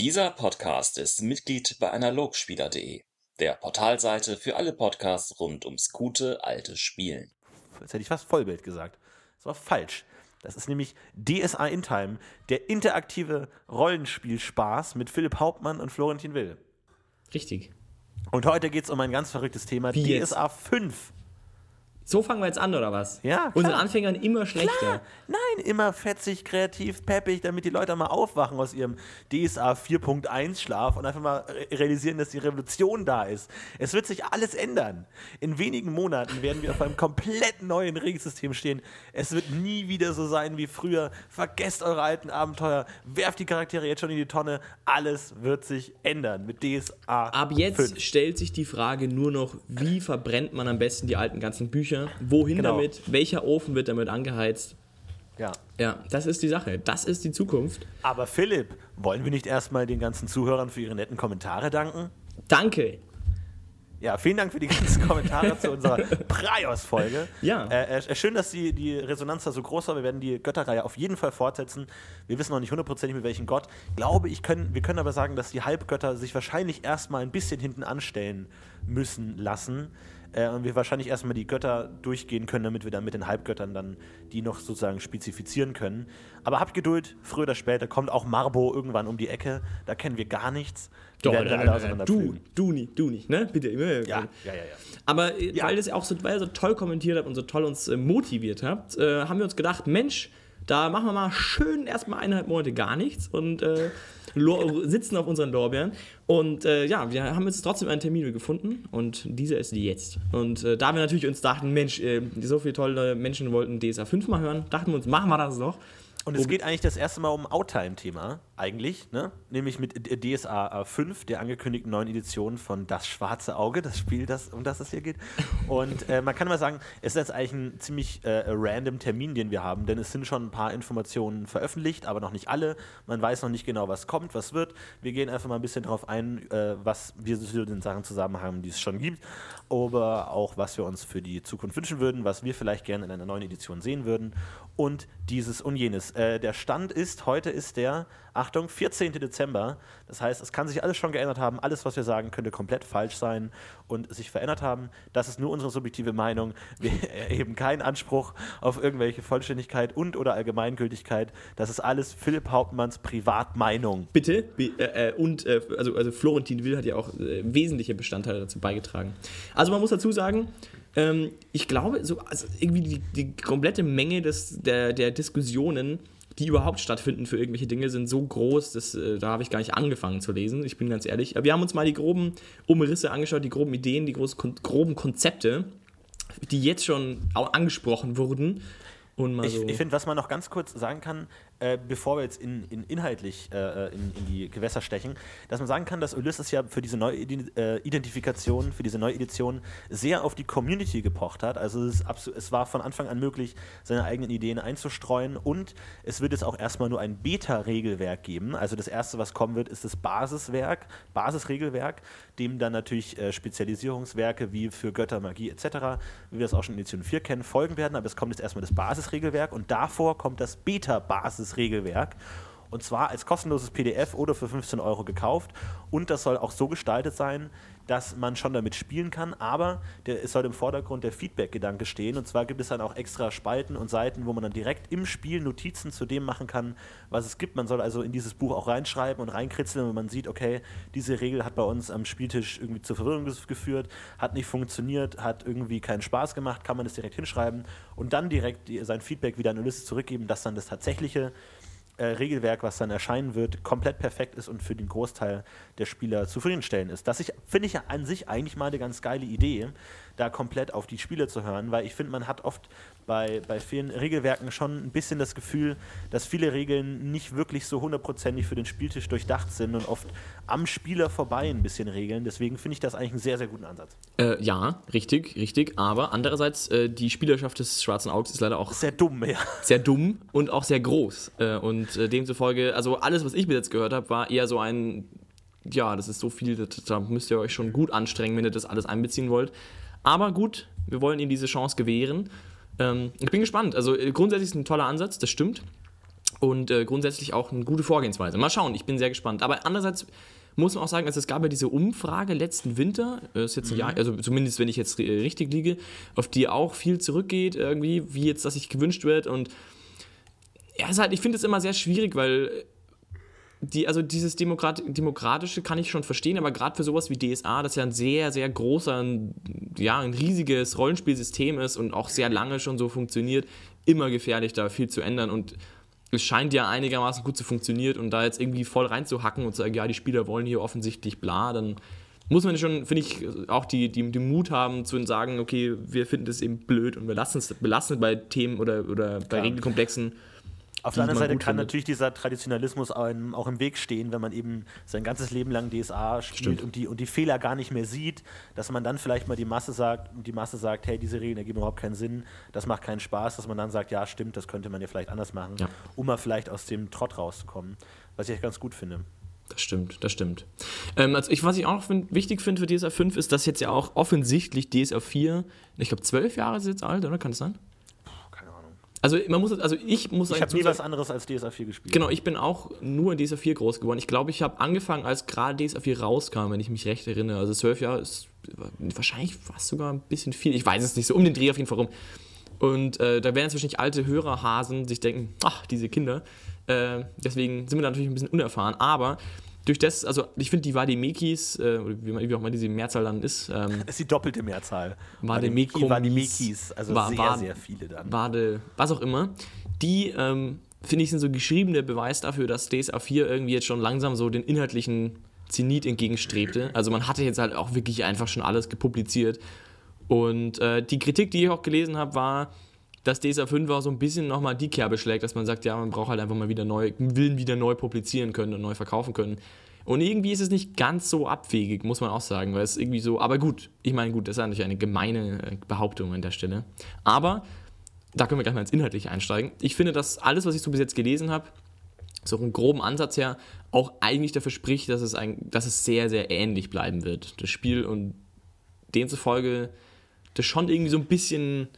Dieser Podcast ist Mitglied bei analogspieler.de, der Portalseite für alle Podcasts rund ums gute alte Spielen. Jetzt hätte ich fast Vollbild gesagt. Das war falsch. Das ist nämlich DSA in Time, der interaktive Rollenspielspaß mit Philipp Hauptmann und Florentin Will. Richtig. Und heute geht es um ein ganz verrücktes Thema, Wie jetzt? DSA 5. So fangen wir jetzt an, oder was? Ja, klar. Unseren Anfängern immer schlechter. Klar, nein, immer fetzig, kreativ, peppig, damit die Leute mal aufwachen aus ihrem DSA 4.1 Schlaf und einfach mal re- realisieren, dass die Revolution da ist. Es wird sich alles ändern. In wenigen Monaten werden wir auf einem komplett neuen Regelsystem stehen. Es wird nie wieder so sein wie früher. Vergesst eure alten Abenteuer, werft die Charaktere jetzt schon in die Tonne. Alles wird sich ändern mit DSA Ab jetzt 5. stellt sich die Frage nur noch, wie verbrennt man am besten die alten ganzen Bücher? Wohin Genau. damit? Welcher Ofen wird damit angeheizt? Ja. Ja, das ist die Sache. Das ist die Zukunft. Aber Philipp, wollen wir nicht erstmal den ganzen Zuhörern für ihre netten Kommentare danken? Danke. Ja, vielen Dank für die ganzen Kommentare zu unserer Praios-Folge. Ja. Äh, äh, schön, dass die, die Resonanz da so groß war. Wir werden die Götterreihe auf jeden Fall fortsetzen. Wir wissen noch nicht hundertprozentig mit welchem Gott. Glaube ich, können, wir können aber sagen, dass die Halbgötter sich wahrscheinlich erstmal ein bisschen hinten anstellen müssen lassen. Äh, und wir wahrscheinlich erstmal die Götter durchgehen können, damit wir dann mit den Halbgöttern dann die noch sozusagen spezifizieren können. Aber habt Geduld, früher oder später kommt auch Marbo irgendwann um die Ecke. Da kennen wir gar nichts. Die Doch, werden alle äh, du, auseinanderpflügen. du nicht, du nicht, ne? Bitte. Ja, ja, ja, ja. Aber äh, Ja. weil, das auch so, weil ihr so toll kommentiert habt und so toll uns äh, motiviert habt, äh, haben wir uns gedacht, Mensch, da machen wir mal schön erstmal eineinhalb Monate gar nichts und äh, sitzen auf unseren Lorbeeren. Und äh, ja, wir haben jetzt trotzdem einen Termin gefunden und dieser ist jetzt. Und äh, da wir natürlich uns dachten, Mensch, äh, so viele tolle Menschen wollten DSA 5 mal hören, dachten wir uns, machen wir das doch. Und es geht eigentlich das erste Mal um Outtime-Thema, eigentlich, ne? Nämlich mit DSA 5, der angekündigten neuen Edition von Das Schwarze Auge, das Spiel, das, um das es hier geht. Und äh, man kann mal sagen, es ist jetzt eigentlich ein ziemlich äh, random Termin, den wir haben, denn es sind schon ein paar Informationen veröffentlicht, aber noch nicht alle. Man weiß noch nicht genau, was kommt, was wird. Wir gehen einfach mal ein bisschen darauf ein, äh, was wir zu den Sachen zusammen haben, die es schon gibt, aber auch, was wir uns für die Zukunft wünschen würden, was wir vielleicht gerne in einer neuen Edition sehen würden und dieses und jenes. Äh, der Stand ist, heute ist der, Achtung, 14. Dezember. Das heißt, es kann sich alles schon geändert haben. Alles, was wir sagen, könnte komplett falsch sein und sich verändert haben. Das ist nur unsere subjektive Meinung. Wir erheben keinen Anspruch auf irgendwelche Vollständigkeit und oder Allgemeingültigkeit. Das ist alles Philipp Hauptmanns Privatmeinung. Bitte. Äh, äh, und äh, also, also Florentin Will hat ja auch wesentliche Bestandteile dazu beigetragen. Also man muss dazu sagen, ähm, ich glaube, so, also irgendwie die, die komplette Menge des, der, der Diskussionen, die überhaupt stattfinden für irgendwelche Dinge, sind so groß, dass, äh, da habe ich gar nicht angefangen zu lesen. Ich bin ganz ehrlich. Aber wir haben uns mal die groben Umrisse angeschaut, die groben Ideen, die groß, kon groben Konzepte, die jetzt schon auch angesprochen wurden. Und mal Ich, so. ich finde, was man noch ganz kurz sagen kann, äh, bevor wir jetzt in, in inhaltlich äh, in, in die Gewässer stechen, dass man sagen kann, dass Ulysses ja für diese neue äh, Identifikation, für diese neue Edition sehr auf die Community gepocht hat. Also es, es war von Anfang an möglich, seine eigenen Ideen einzustreuen und es wird jetzt auch erstmal nur ein Beta-Regelwerk geben. Also das erste, was kommen wird, ist das Basiswerk, Basisregelwerk, dem dann natürlich äh, Spezialisierungswerke wie für Götter, Magie etc., wie wir das auch schon in Edition 4 kennen, folgen werden. Aber es kommt jetzt erstmal das Basisregelwerk und davor kommt das Beta-Basisregelwerk. Und zwar als kostenloses PDF oder für 15 Euro gekauft. Und das soll auch so gestaltet sein, dass man schon damit spielen kann, aber der, es soll im Vordergrund der Feedback-Gedanke stehen. Und zwar gibt es dann auch extra Spalten und Seiten, wo man dann direkt im Spiel Notizen zu dem machen kann, was es gibt. Man soll also in dieses Buch auch reinschreiben und reinkritzeln, wenn man sieht, okay, diese Regel hat bei uns am Spieltisch irgendwie zur Verwirrung geführt, hat nicht funktioniert, hat irgendwie keinen Spaß gemacht, kann man das direkt hinschreiben und dann direkt die, sein Feedback wieder an Ulysses zurückgeben, dass dann das tatsächliche äh, Regelwerk, was dann erscheinen wird, komplett perfekt ist und für den Großteil der Spieler zufriedenstellend ist. Das finde ich ja an sich eigentlich mal eine ganz geile Idee, da komplett auf die Spieler zu hören, weil ich finde, man hat oft bei, bei vielen Regelwerken schon ein bisschen das Gefühl, dass viele Regeln nicht wirklich so hundertprozentig für den Spieltisch durchdacht sind und oft am Spieler vorbei ein bisschen regeln. Deswegen finde ich das eigentlich einen sehr, sehr guten Ansatz. Äh, ja, richtig, richtig. Aber andererseits, äh, die Spielerschaft des Schwarzen Auges ist leider auch Sehr dumm, ja. sehr dumm und auch sehr groß. Äh, und äh, demzufolge, also alles, was ich bis jetzt gehört habe, war eher so ein, ja, das ist so viel, da müsst ihr euch schon gut anstrengen, wenn ihr das alles einbeziehen wollt. Aber gut, wir wollen ihm diese Chance gewähren. Ähm, ich bin gespannt. Also äh, grundsätzlich ist es ein toller Ansatz, das stimmt. Und äh, grundsätzlich auch eine gute Vorgehensweise. Mal schauen, ich bin sehr gespannt. Aber andererseits muss man auch sagen, also es gab ja diese Umfrage letzten Winter, äh, ist jetzt ein Jahr, also zumindest wenn ich jetzt äh, richtig liege, auf die auch viel zurückgeht, irgendwie, wie jetzt das sich gewünscht wird. Und ja, ist halt, ich finde es immer sehr schwierig, weil die, also dieses Demokrat Demokratische kann ich schon verstehen, aber gerade für sowas wie DSA, das ja ein sehr, sehr großer, ein, ja, ein riesiges Rollenspielsystem ist und auch sehr lange schon so funktioniert, immer gefährlich, da viel zu ändern. Und es scheint ja einigermaßen gut zu funktionieren und da jetzt irgendwie voll reinzuhacken und zu sagen, ja, die Spieler wollen hier offensichtlich bla, dann muss man schon, finde ich, auch die, die, den Mut haben zu sagen, okay, wir finden das eben blöd und wir lassen es belassen bei Themen oder, oder bei Regelkomplexen. Auf der anderen Seite kann findet. natürlich dieser Traditionalismus auch im Weg stehen, wenn man eben sein ganzes Leben lang DSA spielt und die, und die Fehler gar nicht mehr sieht, dass man dann vielleicht mal die Masse sagt, die Masse sagt, hey, diese Regeln ergeben überhaupt keinen Sinn, das macht keinen Spaß, dass man dann sagt, ja, stimmt, das könnte man ja vielleicht anders machen, ja. um mal vielleicht aus dem Trott rauszukommen, was ich echt ganz gut finde. Das stimmt, das stimmt. Ähm, also ich, was ich auch noch find, wichtig finde für DSA 5 ist, dass jetzt ja auch offensichtlich DSA 4, ich glaube zwölf Jahre ist jetzt alt, oder? Kann das sein? Also man muss, also ich muss Ich habe nie was anderes als DSA 4 gespielt. Genau, ich bin auch nur in DSA 4 groß geworden. Ich glaube, ich habe angefangen, als gerade DSA 4 rauskam, wenn ich mich recht erinnere. Also zwölf Jahre ist wahrscheinlich fast sogar ein bisschen viel. Ich weiß es nicht, so um den Dreh auf jeden Fall rum. Und äh, da werden jetzt wahrscheinlich alte Hörerhasen sich denken, ach, diese Kinder. Äh, deswegen sind wir da natürlich ein bisschen unerfahren. Aber durch das, also ich finde die Vademekis, äh, wie, wie auch immer diese Mehrzahl dann ist. Ähm, ist die doppelte Mehrzahl. Vademeki, Vademekis, also war, sehr, war, sehr viele dann. Wade, was auch immer. Die, ähm, finde ich, sind so geschriebene Beweis dafür, dass DSA 4 irgendwie jetzt schon langsam so den inhaltlichen Zenit entgegenstrebte. Also man hatte jetzt halt auch wirklich einfach schon alles gepubliziert. Und äh, die Kritik, die ich auch gelesen habe, war, dass DSA 5 auch so ein bisschen nochmal die Kerbe schlägt, dass man sagt, ja, man braucht halt einfach mal wieder neu, will wieder neu publizieren können und neu verkaufen können. Und irgendwie ist es nicht ganz so abwegig, muss man auch sagen, weil es irgendwie so, aber gut, ich meine, gut, das ist natürlich eine gemeine äh, Behauptung an der Stelle. Aber da können wir gleich mal ins Inhaltliche einsteigen. Ich finde, dass alles, was ich so bis jetzt gelesen habe, so einen groben Ansatz her, auch eigentlich dafür spricht, dass es, ein, dass es sehr, sehr ähnlich bleiben wird, das Spiel. Und demzufolge das schon irgendwie so ein bisschen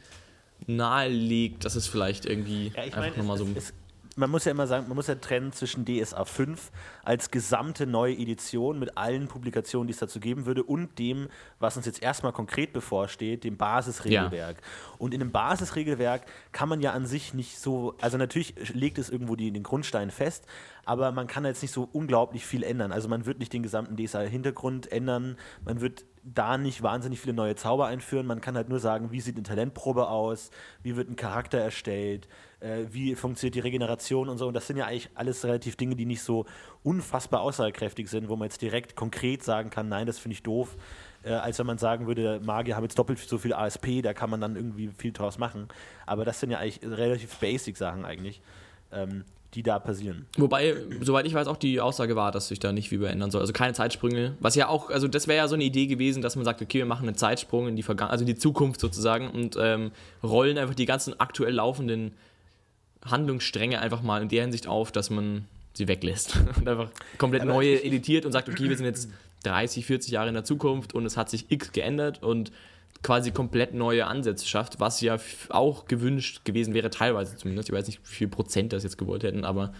nahelegt, dass es vielleicht irgendwie ja, einfach nochmal so. Es, man muss ja immer sagen, man muss ja trennen zwischen DSA 5 als gesamte neue Edition mit allen Publikationen, die es dazu geben würde, und dem, was uns jetzt erstmal konkret bevorsteht, dem Basisregelwerk. Ja. Und in dem Basisregelwerk kann man ja an sich nicht so, also natürlich legt es irgendwo die, den Grundstein fest, aber man kann jetzt nicht so unglaublich viel ändern. Also man wird nicht den gesamten DSA-Hintergrund ändern, man wird da nicht wahnsinnig viele neue Zauber einführen. Man kann halt nur sagen, wie sieht eine Talentprobe aus, wie wird ein Charakter erstellt, äh, wie funktioniert die Regeneration und so. Und das sind ja eigentlich alles relativ Dinge, die nicht so unfassbar aussagekräftig sind, wo man jetzt direkt konkret sagen kann, nein, das finde ich doof. Äh, als wenn man sagen würde, Magier haben jetzt doppelt so viel ASP, da kann man dann irgendwie viel draus machen. Aber das sind ja eigentlich relativ basic Sachen eigentlich. Ähm, die da passieren. Wobei, soweit ich weiß, auch die Aussage war, dass sich da nicht viel ändern soll. Also keine Zeitsprünge. Was ja auch, also das wäre ja so eine Idee gewesen, dass man sagt, okay, wir machen einen Zeitsprung in die Vergangenheit, also in die Zukunft sozusagen und ähm, rollen einfach die ganzen aktuell laufenden Handlungsstränge einfach mal in der Hinsicht auf, dass man sie weglässt und einfach komplett Aber neue editiert und sagt, okay, wir sind jetzt 30, 40 Jahre in der Zukunft und es hat sich X geändert und quasi komplett neue Ansätze schafft, was ja auch gewünscht gewesen wäre, teilweise zumindest. Ich weiß nicht, wie viel Prozent das jetzt gewollt hätten, aber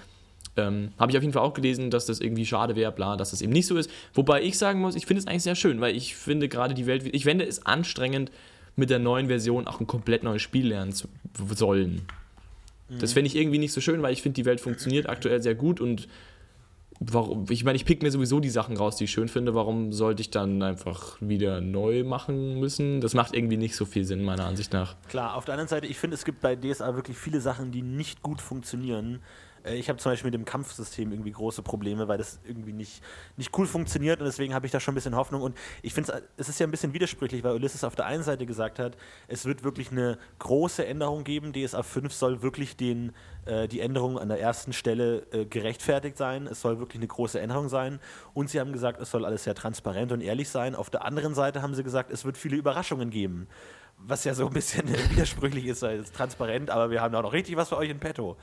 ähm, habe ich auf jeden Fall auch gelesen, dass das irgendwie schade wäre, bla, dass das eben nicht so ist. Wobei ich sagen muss, ich finde es eigentlich sehr schön, weil ich finde gerade die Welt, ich fände es anstrengend, mit der neuen Version auch ein komplett neues Spiel lernen zu sollen. Mhm. Das fände ich irgendwie nicht so schön, weil ich finde, die Welt funktioniert aktuell sehr gut und warum, ich meine, ich pick mir sowieso die Sachen raus, die ich schön finde. Warum sollte ich dann einfach wieder neu machen müssen? Das macht irgendwie nicht so viel Sinn, meiner Ansicht nach. Klar, auf der anderen Seite, ich finde, es gibt bei DSA wirklich viele Sachen, die nicht gut funktionieren. Äh, ich habe zum Beispiel mit dem Kampfsystem irgendwie große Probleme, weil das irgendwie nicht, nicht cool funktioniert und deswegen habe ich da schon ein bisschen Hoffnung. Und ich finde, es ist ja ein bisschen widersprüchlich, weil Ulysses auf der einen Seite gesagt hat, es wird wirklich eine große Änderung geben. DSA 5 soll wirklich den, äh, die Änderung an der ersten Stelle äh, gerechtfertigt sein. Es soll wirklich eine große Änderung sein. Und sie haben gesagt, es soll alles sehr transparent und ehrlich sein. Auf der anderen Seite haben sie gesagt, es wird viele Überraschungen geben was ja so ein bisschen widersprüchlich ist, weil es ist transparent, aber wir haben auch noch richtig was für euch in petto.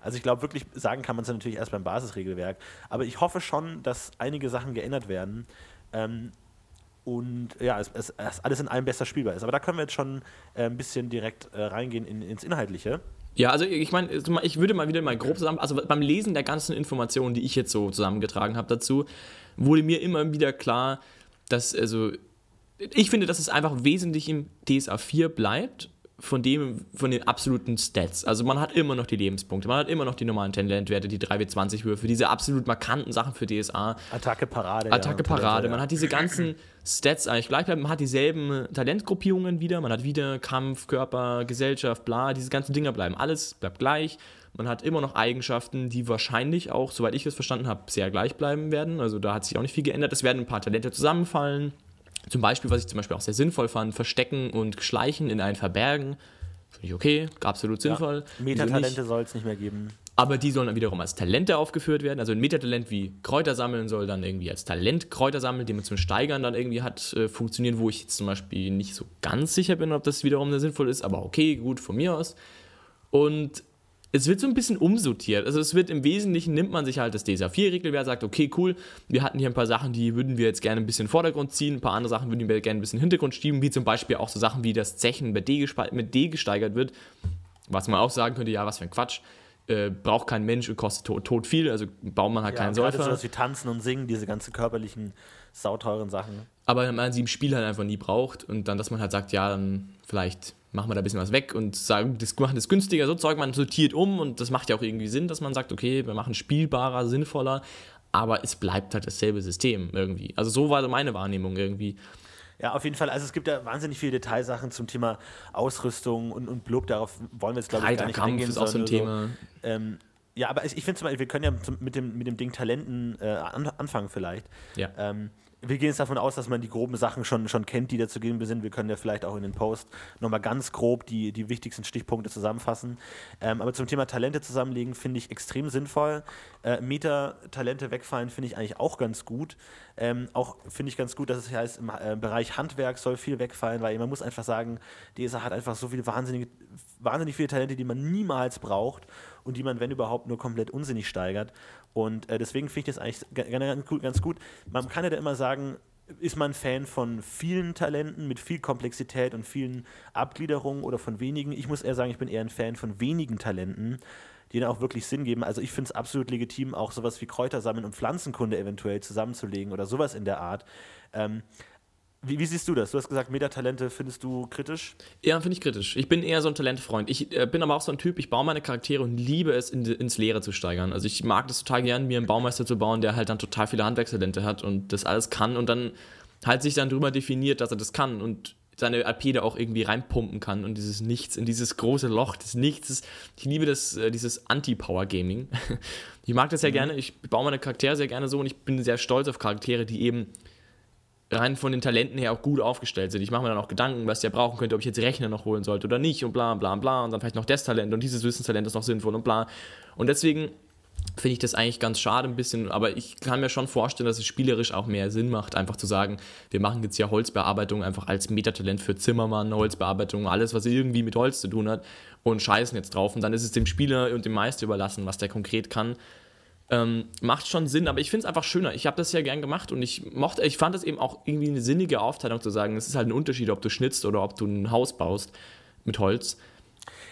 Also ich glaube, wirklich sagen kann man es ja natürlich erst beim Basisregelwerk. Aber ich hoffe schon, dass einige Sachen geändert werden. Ähm, und ja, es, es, es, alles in allem besser spielbar ist. Aber da können wir jetzt schon äh, ein bisschen direkt äh, reingehen in, ins Inhaltliche. Ja, also ich meine, ich würde mal wieder mal grob zusammen, also beim Lesen der ganzen Informationen, die ich jetzt so zusammengetragen habe dazu, wurde mir immer wieder klar, dass, also, ich finde, dass es einfach wesentlich im DSA 4 bleibt, von dem, von den absoluten Stats. Also man hat immer noch die Lebenspunkte, man hat immer noch die normalen Talentwerte, die 3W20-Würfe, diese absolut markanten Sachen für DSA. Attacke, Parade. Attacke, ja, Parade. Talente, man ja. hat diese ganzen Stats eigentlich gleich bleiben. Man hat dieselben Talentgruppierungen wieder, man hat wieder Kampf, Körper, Gesellschaft, bla, diese ganzen Dinger bleiben. Alles bleibt gleich. Man hat immer noch Eigenschaften, die wahrscheinlich auch, soweit ich es verstanden habe, sehr gleich bleiben werden. Also da hat sich auch nicht viel geändert. Es werden ein paar Talente zusammenfallen. Zum Beispiel, was ich zum Beispiel auch sehr sinnvoll fand, Verstecken und Schleichen in ein Verbergen. Finde ich okay, absolut sinnvoll. Nicht? Metatalente soll es nicht mehr geben. Aber die sollen dann wiederum als Talente aufgeführt werden. Also ein Metatalent wie Kräuter sammeln soll dann irgendwie als Talent Kräuter sammeln, den man zum Steigern dann irgendwie hat, äh, funktionieren, wo ich jetzt zum Beispiel nicht so ganz sicher bin, ob das wiederum sinnvoll ist. Aber okay, gut, von mir aus. Und es wird so ein bisschen umsortiert. Also es wird im Wesentlichen, nimmt man sich halt das DSA 4-Regelwerk, sagt, okay, cool, wir hatten hier ein paar Sachen, die würden wir jetzt gerne ein bisschen in den Vordergrund ziehen, ein paar andere Sachen würden wir gerne ein bisschen in den Hintergrund schieben, wie zum Beispiel auch so Sachen wie das Zechen mit D, mit D gesteigert wird. Was man auch sagen könnte, ja, was für ein Quatsch. Äh, braucht kein Mensch und kostet tot, tot viel, also baut man halt Ja, keinen gerade Säufer. sowas wie Tanzen und Singen, diese ganzen körperlichen, sauteuren Sachen. aber man sie im Spiel halt einfach nie braucht und dann, dass man halt sagt, ja, dann vielleicht machen wir da ein bisschen was weg und sagen, das machen das günstiger, so Zeug, man sortiert um und das macht ja auch irgendwie Sinn, dass man sagt, okay, wir machen spielbarer, sinnvoller, aber es bleibt halt dasselbe System irgendwie. Also so war meine Wahrnehmung irgendwie. Ja, auf jeden Fall. Also es gibt ja wahnsinnig viele Detailsachen zum Thema Ausrüstung und, und Blub. Darauf wollen wir jetzt, glaube ich, gar nicht Reiterkampf eingehen. ist auch so ein Thema. So, ähm, ja, aber ich, finde zum Beispiel, wir können ja zum, mit, dem, mit dem Ding Talenten äh, an, anfangen vielleicht. Ja. Ähm, wir gehen jetzt davon aus, dass man die groben Sachen schon, schon kennt, die dazu geben sind. Wir können ja vielleicht auch in den Post nochmal ganz grob die, die wichtigsten Stichpunkte zusammenfassen. Ähm, aber zum Thema Talente zusammenlegen finde ich extrem sinnvoll. Äh, Meta-Talente wegfallen finde ich eigentlich auch ganz gut. Ähm, auch finde ich ganz gut, dass es heißt, im äh, Bereich Handwerk soll viel wegfallen, weil man muss einfach sagen, DSA hat einfach so viele wahnsinnige, wahnsinnig viele Talente, die man niemals braucht und die man, wenn überhaupt, nur komplett unsinnig steigert. Und äh, deswegen finde ich das eigentlich ganz gut. Man kann ja da immer sagen, ist man Fan von vielen Talenten mit viel Komplexität und vielen Abgliederungen oder von wenigen? Ich muss eher sagen, ich bin eher ein Fan von wenigen Talenten, die dann auch wirklich Sinn geben. Also ich finde es absolut legitim, auch sowas wie Kräuter sammeln und Pflanzenkunde eventuell zusammenzulegen oder sowas in der Art. Ähm, wie, wie siehst du das? Du hast gesagt, Metatalente findest du kritisch. Ja, finde ich kritisch. Ich bin eher so ein Talentfreund. Ich äh, bin aber auch so ein Typ, ich baue meine Charaktere und liebe es, in, ins Leere zu steigern. Also ich mag das total gern, mir einen Baumeister zu bauen, der halt dann total viele Handwerkstalente hat und das alles kann und dann halt sich dann drüber definiert, dass er das kann und seine AP da auch irgendwie reinpumpen kann und dieses Nichts, in dieses große Loch des Nichts. Ich liebe das, äh, dieses Anti-Power-Gaming. Ich mag das sehr gerne. Ich baue meine Charaktere sehr gerne so und ich bin sehr stolz auf Charaktere, die eben rein von den Talenten her auch gut aufgestellt sind. Ich mache mir dann auch Gedanken, was der brauchen könnte, ob ich jetzt Rechner noch holen sollte oder nicht und bla bla bla und dann vielleicht noch das Talent und dieses Wissenstalent ist noch sinnvoll und bla. Und deswegen finde ich das eigentlich ganz schade ein bisschen, aber ich kann mir schon vorstellen, dass es spielerisch auch mehr Sinn macht, einfach zu sagen, wir machen jetzt ja Holzbearbeitung einfach als Metatalent für Zimmermann, Holzbearbeitung, alles, was irgendwie mit Holz zu tun hat und scheißen jetzt drauf und dann ist es dem Spieler und dem Meister überlassen, was der konkret kann. Ähm, macht schon Sinn, aber ich finde es einfach schöner. Ich habe das ja gern gemacht und ich mochte, ich fand es eben auch irgendwie eine sinnige Aufteilung zu sagen, es ist halt ein Unterschied, ob du schnitzt oder ob du ein Haus baust mit Holz.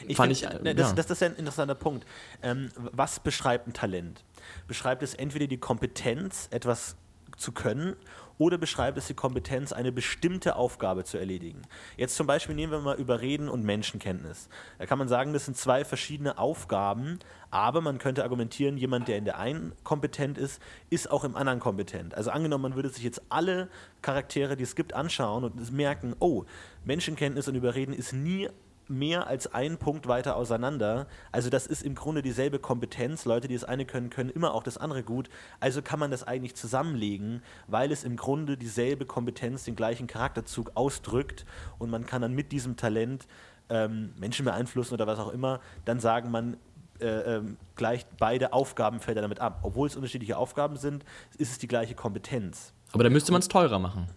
Ich Fand find, ich, äh, ne, das, ja. das, ist ja ein interessanter Punkt. Ähm, was beschreibt ein Talent? Beschreibt es entweder die Kompetenz, etwas zu können, oder beschreibt es die Kompetenz, eine bestimmte Aufgabe zu erledigen? Jetzt zum Beispiel nehmen wir mal über Reden und Menschenkenntnis. Da kann man sagen, das sind zwei verschiedene Aufgaben, aber man könnte argumentieren, jemand, der in der einen kompetent ist, ist auch im anderen kompetent. Also angenommen, man würde sich jetzt alle Charaktere, die es gibt, anschauen und merken, oh, Menschenkenntnis und Überreden ist nie mehr als ein Punkt weiter auseinander. Also das ist im Grunde dieselbe Kompetenz. Leute, die das eine können, können immer auch das andere gut. Also kann man das eigentlich zusammenlegen, weil es im Grunde dieselbe Kompetenz, den gleichen Charakterzug ausdrückt und man kann dann mit diesem Talent ähm, Menschen beeinflussen oder was auch immer, dann sagen man, äh, ähm, gleicht beide Aufgabenfelder damit ab. Obwohl es unterschiedliche Aufgaben sind, ist es die gleiche Kompetenz. Aber da müsste man es teurer machen.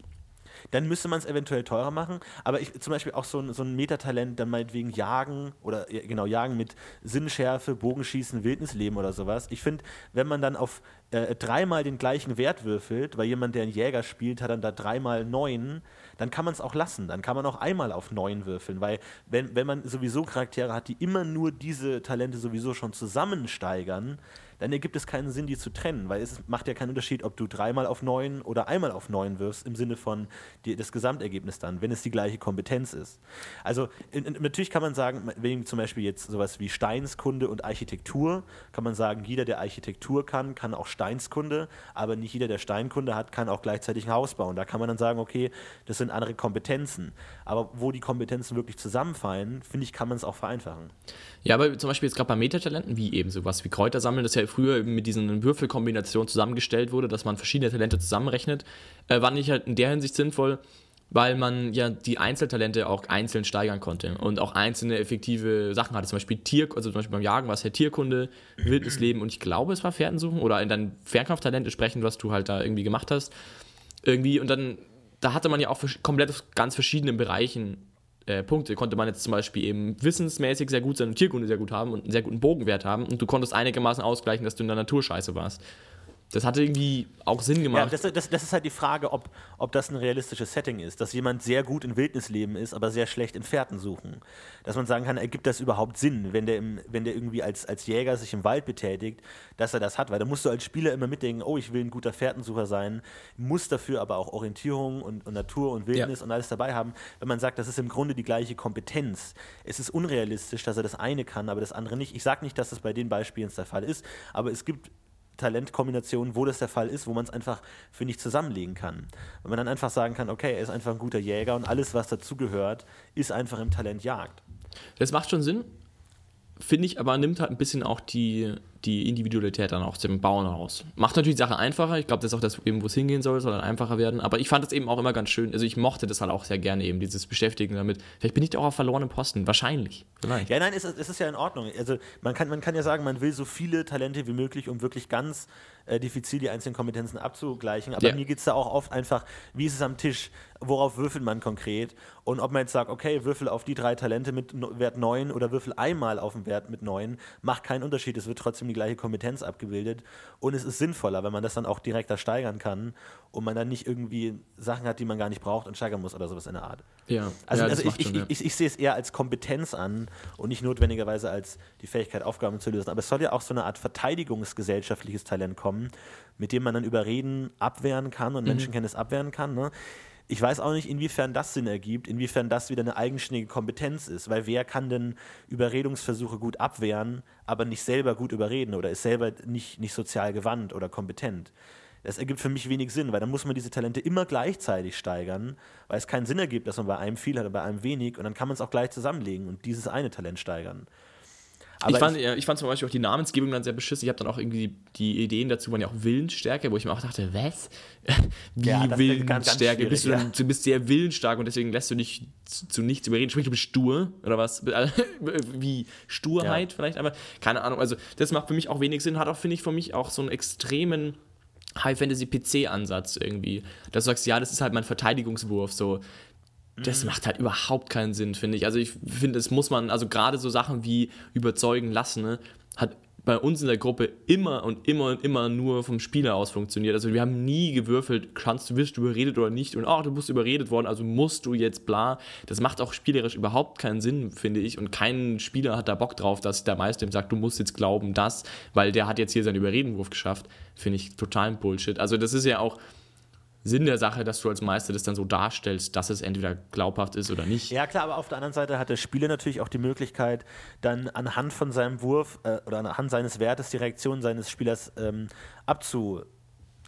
Dann müsste man es eventuell teurer machen. Aber ich, zum Beispiel auch so ein, so ein Metatalent, dann meinetwegen Jagen oder genau Jagen mit Sinnschärfe, Bogenschießen, Wildnisleben oder sowas. Ich finde, wenn man dann auf äh, dreimal den gleichen Wert würfelt, weil jemand, der einen Jäger spielt, hat dann da dreimal neun, dann kann man es auch lassen. Dann kann man auch einmal auf neun würfeln, weil wenn, wenn man sowieso Charaktere hat, die immer nur diese Talente sowieso schon zusammensteigern, dann ergibt es keinen Sinn, die zu trennen, weil es macht ja keinen Unterschied, ob du dreimal auf neun oder einmal auf neun wirfst, im Sinne von die, das Gesamtergebnis dann, wenn es die gleiche Kompetenz ist. Also in, in, natürlich kann man sagen, wenn zum Beispiel jetzt sowas wie Steinskunde und Architektur, kann man sagen, jeder, der Architektur kann, kann auch Steinskunde, aber nicht jeder, der Steinkunde hat, kann auch gleichzeitig ein Haus bauen. Da kann man dann sagen, okay, das sind andere Kompetenzen. Aber wo die Kompetenzen wirklich zusammenfallen, finde ich, kann man es auch vereinfachen. Ja, aber zum Beispiel jetzt gerade bei Metatalenten, wie eben sowas wie Kräuter sammeln, das ja früher mit diesen Würfelkombinationen zusammengestellt wurde, dass man verschiedene Talente zusammenrechnet, äh, war nicht halt in der Hinsicht sinnvoll, weil man ja die Einzeltalente auch einzeln steigern konnte und auch einzelne effektive Sachen hatte. Zum Beispiel Tier, also zum Beispiel beim Jagen war es ja Tierkunde, Wildnisleben und ich glaube, es war Pferdensuchen oder in dein Fernkampftalent entsprechend, was du halt da irgendwie gemacht hast. Irgendwie und dann, da hatte man ja auch komplett aus ganz verschiedenen Bereichen äh, Punkte. Konnte man jetzt zum Beispiel eben wissensmäßig sehr gut sein und Tierkunde sehr gut haben und einen sehr guten Bogenwert haben und du konntest einigermaßen ausgleichen, dass du in der Natur scheiße warst. Das hatte irgendwie auch Sinn gemacht. Ja, das, das, das, ist halt die Frage, ob, ob das ein realistisches Setting ist. Dass jemand sehr gut in Wildnisleben ist, aber sehr schlecht in Fährten suchen. Dass man sagen kann, ergibt das überhaupt Sinn, wenn der, im, wenn der irgendwie als, als Jäger sich im Wald betätigt, dass er das hat. Weil da musst du als Spieler immer mitdenken, oh, ich will ein guter Fährtensucher sein, muss dafür aber auch Orientierung und, und Natur und Wildnis ja. und alles dabei haben. Wenn man sagt, das ist im Grunde die gleiche Kompetenz. Es ist unrealistisch, dass er das eine kann, aber das andere nicht. Ich sage nicht, dass das bei den Beispielen der Fall ist, aber es gibt Talentkombinationen, wo das der Fall ist, wo man es einfach, für nicht zusammenlegen kann. Wenn man dann einfach sagen kann, okay, er ist einfach ein guter Jäger und alles, was dazugehört, ist einfach im Talent Jagd. Das macht schon Sinn, finde ich, aber nimmt halt ein bisschen auch die, die Individualität dann auch dem Bauen raus. Macht natürlich die Sache einfacher. Ich glaube, das ist auch das, wo es hingehen soll, soll dann einfacher werden. Aber ich fand es eben auch immer ganz schön. Also ich mochte das halt auch sehr gerne eben, dieses Beschäftigen damit. Vielleicht bin ich da auch auf verlorenen Posten. Wahrscheinlich. Vielleicht. Ja, nein, es, es ist ja in Ordnung. Also man kann, man kann ja sagen, man will so viele Talente wie möglich, um wirklich ganz äh, diffizil die einzelnen Kompetenzen abzugleichen. Aber ja. mir geht es da auch oft einfach, wie ist es am Tisch? Worauf würfelt man konkret? Und ob man jetzt sagt, okay, würfel auf die drei Talente mit Wert 9 oder würfel einmal auf den Wert mit 9, macht keinen Unterschied. Es wird trotzdem die gleiche Kompetenz abgebildet. Und es ist sinnvoller, wenn man das dann auch direkter steigern kann und man dann nicht irgendwie Sachen hat, die man gar nicht braucht und steigern muss oder sowas in der Art. Ja, also, ja, also ich, schon, ich, ich, ich, sehe es eher als Kompetenz an und nicht notwendigerweise als die Fähigkeit, Aufgaben zu lösen. Aber es soll ja auch so eine Art verteidigungsgesellschaftliches Talent kommen, mit dem man dann überreden, abwehren kann und mhm. Menschenkenntnis abwehren kann. Ne? ich weiß auch nicht, inwiefern das Sinn ergibt, inwiefern das wieder eine eigenständige Kompetenz ist, weil wer kann denn Überredungsversuche gut abwehren, aber nicht selber gut überreden oder ist selber nicht, nicht sozial gewandt oder kompetent? Das ergibt für mich wenig Sinn, weil dann muss man diese Talente immer gleichzeitig steigern, weil es keinen Sinn ergibt, dass man bei einem viel hat und bei einem wenig und dann kann man es auch gleich zusammenlegen und dieses eine Talent steigern. Aber ich fand, ich, ich fand zum Beispiel auch die Namensgebung dann sehr beschissen. Ich habe dann auch irgendwie die Ideen dazu waren ja auch Willensstärke, wo ich mir auch dachte, was? Wie ja, Willensstärke? Bist du, ja. du bist sehr willensstark und deswegen lässt du dich zu, zu nichts überreden. Sprich, du bist stur oder was? Wie Sturheit ja. vielleicht, aber keine Ahnung. Also, das macht für mich auch wenig Sinn. Hat auch, finde ich, für mich auch so einen extremen High-Fantasy-PC-Ansatz irgendwie. Dass du sagst, ja, das ist halt mein Verteidigungswurf. So, das mhm. macht halt überhaupt keinen Sinn, finde ich. Also ich finde, es muss man, also gerade so Sachen wie überzeugen lassen, ne, hat bei uns in der Gruppe immer und immer und immer nur vom Spieler aus funktioniert. Also wir haben nie gewürfelt, kannst du, wirst du überredet oder nicht und oh, du bist überredet worden, also musst du jetzt bla. Das macht auch spielerisch überhaupt keinen Sinn, finde ich. Und kein Spieler hat da Bock drauf, dass der Meister ihm sagt, du musst jetzt glauben, das, weil der hat jetzt hier seinen Überredenwurf geschafft. Finde ich total Bullshit. Also das ist ja auch Sinn der Sache, dass du als Meister das dann so darstellst, dass es entweder glaubhaft ist oder nicht. Ja, klar, aber auf der anderen Seite hat der Spieler natürlich auch die Möglichkeit, dann anhand von seinem Wurf äh, oder anhand seines Wertes die Reaktion seines Spielers ähm, abzu,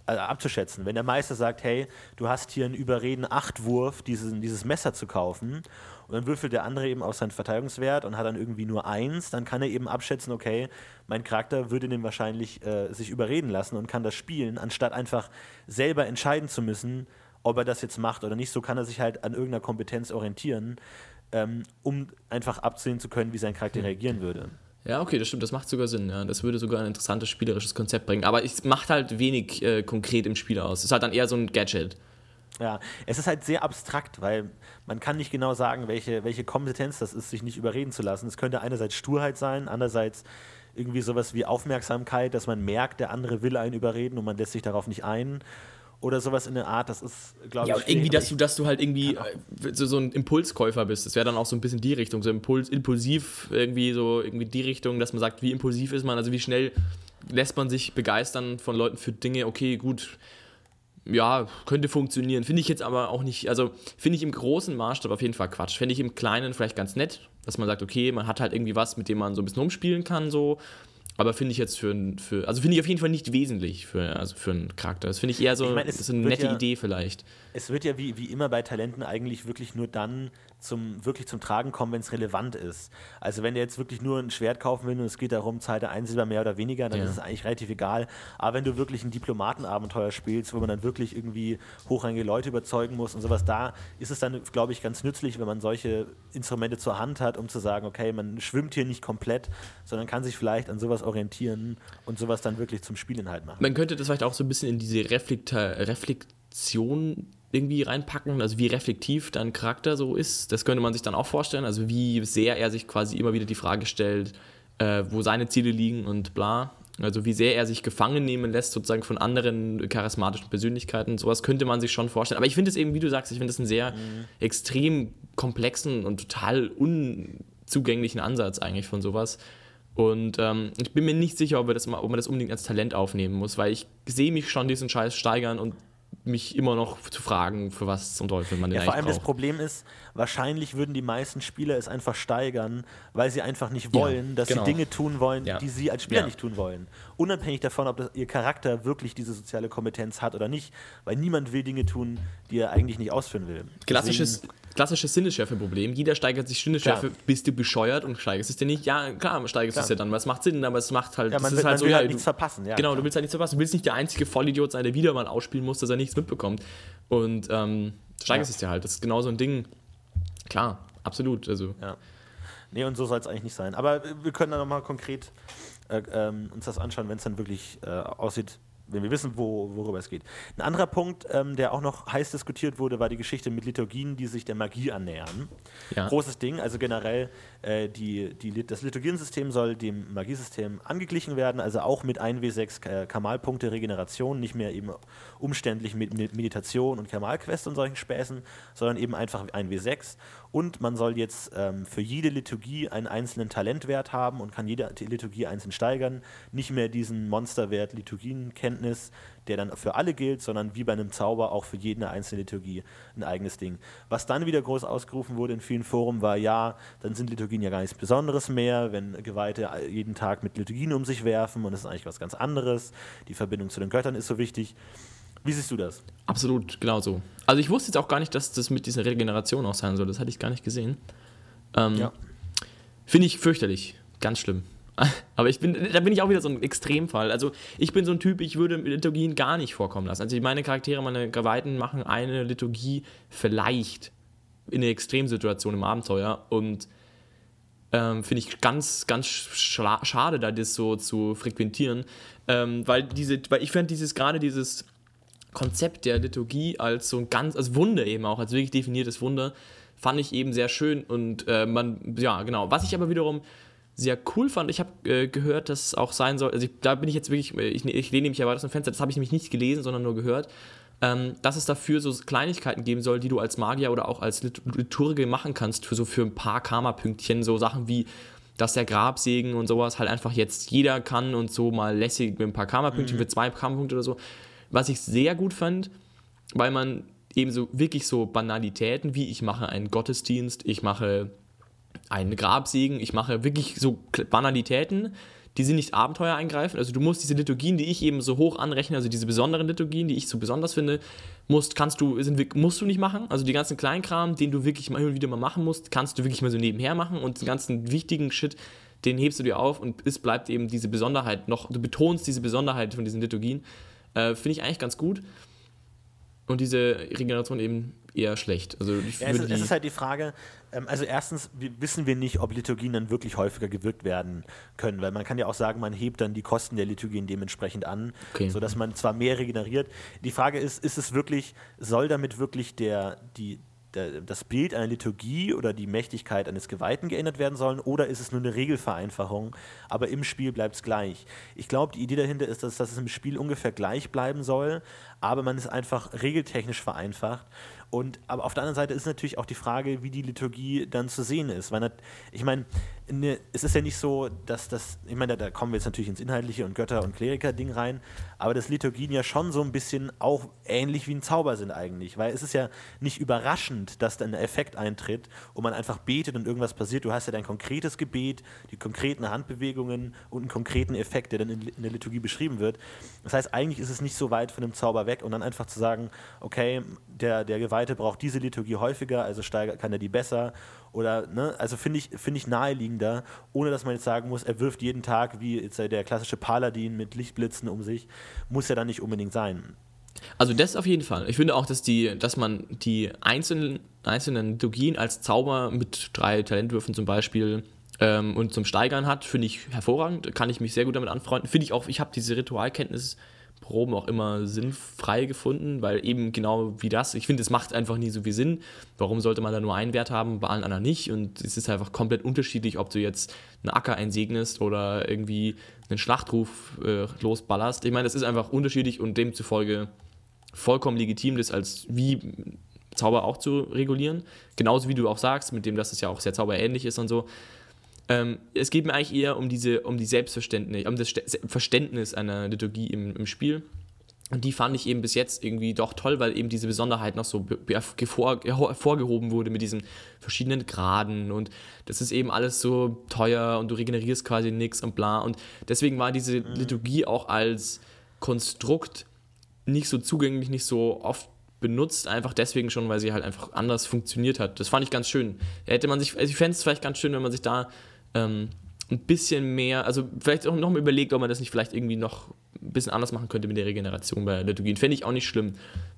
äh, abzuschätzen. Wenn der Meister sagt, hey, du hast hier einen Überreden 8 Wurf, diesen, dieses Messer zu kaufen und dann würfelt der andere eben auf seinen Verteidigungswert und hat dann irgendwie nur eins, dann kann er eben abschätzen, okay, mein Charakter würde den wahrscheinlich äh, sich überreden lassen und kann das spielen, anstatt einfach selber entscheiden zu müssen, ob er das jetzt macht oder nicht. So kann er sich halt an irgendeiner Kompetenz orientieren, ähm, um einfach absehen zu können, wie sein Charakter hm. reagieren würde. Ja, okay, das stimmt, das macht sogar Sinn. Ja. Das würde sogar ein interessantes spielerisches Konzept bringen. Aber es macht halt wenig äh, konkret im Spiel aus. Es ist halt dann eher so ein Gadget. Ja, es ist halt sehr abstrakt, weil man kann nicht genau sagen, welche, welche Kompetenz das ist, sich nicht überreden zu lassen. Es könnte einerseits Sturheit sein, andererseits irgendwie sowas wie Aufmerksamkeit, dass man merkt, der andere will einen überreden und man lässt sich darauf nicht ein. Oder sowas in der Art, das ist, glaube Ja, ich. irgendwie, dass du, dass du halt irgendwie äh, so, so ein Impulskäufer bist. Das wäre dann auch so ein bisschen die Richtung, so Impuls, impulsiv, irgendwie so irgendwie die Richtung, dass man sagt, wie impulsiv ist man, also wie schnell lässt man sich begeistern von Leuten für Dinge, okay, gut, ja, könnte funktionieren. Finde ich jetzt aber auch nicht, also finde ich im großen Maßstab auf jeden Fall Quatsch. Finde ich im Kleinen vielleicht ganz nett, dass man sagt, okay, man hat halt irgendwie was, mit dem man so ein bisschen rumspielen kann, so. Aber finde ich jetzt für, ein- für also finde ich auf jeden Fall nicht wesentlich für, also für einen Charakter. Das finde ich eher so, Ich meine, es ist eine nette ja- Idee vielleicht. Es wird ja wie, wie immer bei Talenten eigentlich wirklich nur dann zum, wirklich zum Tragen kommen, wenn es relevant ist. Also wenn der jetzt wirklich nur ein Schwert kaufen will und es geht darum, zahlt er ein Silber mehr oder weniger, dann Ja. ist es eigentlich relativ egal. Aber wenn du wirklich ein Diplomatenabenteuer spielst, wo man dann wirklich irgendwie hochrangige Leute überzeugen muss und sowas, da ist es dann, glaube ich, ganz nützlich, wenn man solche Instrumente zur Hand hat, um zu sagen, okay, man schwimmt hier nicht komplett, sondern kann sich vielleicht an sowas orientieren und sowas dann wirklich zum Spielinhalt machen. Man könnte das vielleicht auch so ein bisschen in diese Reflekta Reflexion irgendwie reinpacken, also wie reflektiv dein Charakter so ist. Das könnte man sich dann auch vorstellen, also wie sehr er sich quasi immer wieder die Frage stellt, äh, wo seine Ziele liegen und bla. Also wie sehr er sich gefangen nehmen lässt, sozusagen von anderen charismatischen Persönlichkeiten. Sowas könnte man sich schon vorstellen. Aber ich finde es eben, wie du sagst, ich finde es einen sehr extrem komplexen und total unzugänglichen Ansatz eigentlich von sowas. Und ähm, ich bin mir nicht sicher, ob, das ob man das unbedingt als Talent aufnehmen muss, weil ich sehe mich schon diesen Scheiß steigern und mich immer noch zu fragen, für was zum Teufel man den Ja, vor allem eigentlich das braucht. Problem ist, wahrscheinlich würden die meisten Spieler es einfach steigern, weil sie einfach nicht wollen, dass genau. sie Dinge tun wollen, Ja. die sie als Spieler Ja. nicht tun wollen. Unabhängig davon, ob das, ihr Charakter wirklich diese soziale Kompetenz hat oder nicht, weil niemand will Dinge tun, die er eigentlich nicht ausführen will. Klassisches, klassisches Sinneschärfe-Problem. Jeder steigert sich Sinneschärfe. Klar. Bist du bescheuert und steigerst es dir nicht? Ja, klar, steigerst es dir dann, weil es macht Sinn, aber es macht halt, Ja, man das will- ist halt man so, will ja, halt du- nichts verpassen, ja, genau, klar. du willst halt nichts verpassen. Du willst nicht der einzige Vollidiot sein, der wieder mal ausspielen muss, dass er nichts mitbekommt. Und ähm, steigerst Ja. es dir halt. Das ist genau so ein Ding. Klar, absolut. Also, Ja. Nee, und so soll es eigentlich nicht sein. Aber wir können dann nochmal konkret äh, ähm, uns das anschauen, wenn es dann wirklich äh, aussieht, wenn wir wissen, wo, worüber es geht. Ein anderer Punkt, ähm, der auch noch heiß diskutiert wurde, war die Geschichte mit Liturgien, die sich der Magie annähern. Ja. Großes Ding, also generell, äh, die, die, das Liturgiensystem soll dem Magiesystem angeglichen werden, also auch mit 1W6 äh, Kamalpunkte Regeneration, nicht mehr eben umständlich mit, Meditation und Kamalquest und solchen Späßen, sondern eben einfach 1W6. Und man soll jetzt ähm, für jede Liturgie einen einzelnen Talentwert haben und kann jede Liturgie einzeln steigern. Nicht mehr diesen Monsterwert Liturgienkenntnis, der dann für alle gilt, sondern wie bei einem Zauber auch für jede einzelne Liturgie ein eigenes Ding. Was dann wieder groß ausgerufen wurde in vielen Foren war, ja, dann sind Liturgien ja gar nichts Besonderes mehr, wenn Geweihte jeden Tag mit Liturgien um sich werfen und das ist eigentlich was ganz anderes. Die Verbindung zu den Göttern ist so wichtig. Wie siehst du das? Absolut, genau so. Also ich wusste jetzt auch gar nicht, dass das mit dieser Regeneration auch sein soll. Das hatte ich gar nicht gesehen. Ähm, Ja. Finde ich fürchterlich. Ganz schlimm. Aber ich bin, da bin ich auch wieder so ein Extremfall. Also ich bin so ein Typ, ich würde Liturgien gar nicht vorkommen lassen. Also meine Charaktere, meine Geweihten machen eine Liturgie vielleicht in einer Extremsituation im Abenteuer und ähm, finde ich ganz, ganz schade, da das so zu frequentieren, ähm, weil diese, weil ich finde dieses gerade dieses Konzept der Liturgie als so ein ganz, als Wunder eben auch, als wirklich definiertes Wunder, fand ich eben sehr schön und äh, man, ja, genau. Was ich aber wiederum sehr cool fand, ich habe äh, gehört, dass es auch sein soll, also ich, da bin ich jetzt wirklich, äh, ich, ich lehne mich ja weiter aus dem Fenster, das habe ich nämlich nicht gelesen, sondern nur gehört, ähm, dass es dafür so Kleinigkeiten geben soll, die du als Magier oder auch als Lit Liturge machen kannst, für so für ein paar Karma-Pünktchen, so Sachen wie dass der Grabsegen und sowas halt einfach jetzt jeder kann und so mal lässig mit ein paar Karma-Pünktchen für zwei Karma-Punkte oder so. Was ich sehr gut fand, weil man eben so wirklich so Banalitäten wie ich mache einen Gottesdienst, ich mache einen Grabsegen, ich mache wirklich so Banalitäten, die sind nicht Abenteuer eingreifen. Also du musst diese Liturgien, die ich eben so hoch anrechne, also diese besonderen Liturgien, die ich so besonders finde, musst, kannst du, sind, musst du nicht machen. Also die ganzen Kleinkram, den du wirklich mal und wieder mal machen musst, kannst du wirklich mal so nebenher machen und den ganzen wichtigen Shit, den hebst du dir auf und es bleibt eben diese Besonderheit noch, du betonst diese Besonderheit von diesen Liturgien. Äh, finde ich eigentlich ganz gut. und diese Regeneration eben eher schlecht. Also ich Ja, es, ist, es ist halt die Frage, ähm, also erstens wi- wissen wir nicht, ob Liturgien dann wirklich häufiger gewirkt werden können, weil man kann ja auch sagen, man hebt dann die Kosten der Liturgien dementsprechend an, Okay. sodass man zwar mehr regeneriert. Die Frage ist, ist es wirklich, soll damit wirklich der, die, das Bild einer Liturgie oder die Mächtigkeit eines Geweihten geändert werden sollen oder ist es nur eine Regelvereinfachung, aber im Spiel bleibt es gleich. Ich glaube, die Idee dahinter ist, dass, dass es im Spiel ungefähr gleich bleiben soll, aber man es einfach regeltechnisch vereinfacht. Und aber auf der anderen Seite ist natürlich auch die Frage, wie die Liturgie dann zu sehen ist. Weil ich meine, ne, es ist ja nicht so, dass das, ich meine, da, da kommen wir jetzt natürlich ins Inhaltliche und Götter- und Kleriker-Ding rein, aber dass Liturgien ja schon so ein bisschen auch ähnlich wie ein Zauber sind eigentlich. Weil es ist ja nicht überraschend, dass dann ein Effekt eintritt und man einfach betet und irgendwas passiert. Du hast ja dein konkretes Gebet, die konkreten Handbewegungen und einen konkreten Effekt, der dann in, in der Liturgie beschrieben wird. Das heißt, eigentlich ist es nicht so weit von dem Zauber weg und dann einfach zu sagen, okay, der, der Geweihte braucht diese Liturgie häufiger, also steigert, kann er die besser. Oder, ne, also finde ich, finde ich naheliegender, ohne dass man jetzt sagen muss, er wirft jeden Tag, wie jetzt der klassische Paladin mit Lichtblitzen um sich, muss ja dann nicht unbedingt sein. Also das auf jeden Fall. Ich finde auch, dass die, dass man die einzelnen, einzelnen Liturgien als Zauber mit drei Talentwürfen zum Beispiel ähm, und zum Steigern hat, finde ich hervorragend. Kann ich mich sehr gut damit anfreunden. Finde ich auch, ich habe diese Ritualkenntnisproben auch immer sinnfrei gefunden, weil eben genau wie das, ich finde, es macht einfach nie so viel Sinn. Warum sollte man da nur einen Wert haben, bei allen anderen nicht? Und es ist einfach komplett unterschiedlich, ob du jetzt einen Acker einsegnest oder irgendwie einen Schlachtruf äh, losballerst. Ich meine, das ist einfach unterschiedlich und demzufolge vollkommen legitim, das als wie Zauber auch zu regulieren. Genauso wie du auch sagst, mit dem, dass es ja auch sehr zauberähnlich ist und so. Ähm, es geht mir eigentlich eher um diese, um die Selbstverständnis, um das Ste- Verständnis einer Liturgie im, im Spiel. Und die fand ich eben bis jetzt irgendwie doch toll, weil eben diese Besonderheit noch so be- be- hervor- hervorgehoben wurde mit diesen verschiedenen Graden und das ist eben alles so teuer und du regenerierst quasi nichts und bla. Und deswegen war diese Liturgie auch als Konstrukt nicht so zugänglich, nicht so oft benutzt, einfach deswegen schon, weil sie halt einfach anders funktioniert hat. Das fand ich ganz schön. Hätte man sich, also ich fände es vielleicht ganz schön, wenn man sich da ähm, ein bisschen mehr, also vielleicht auch noch mal überlegt, ob man das nicht vielleicht irgendwie noch ein bisschen anders machen könnte mit der Regeneration bei Liturgien. Fände ich auch nicht schlimm.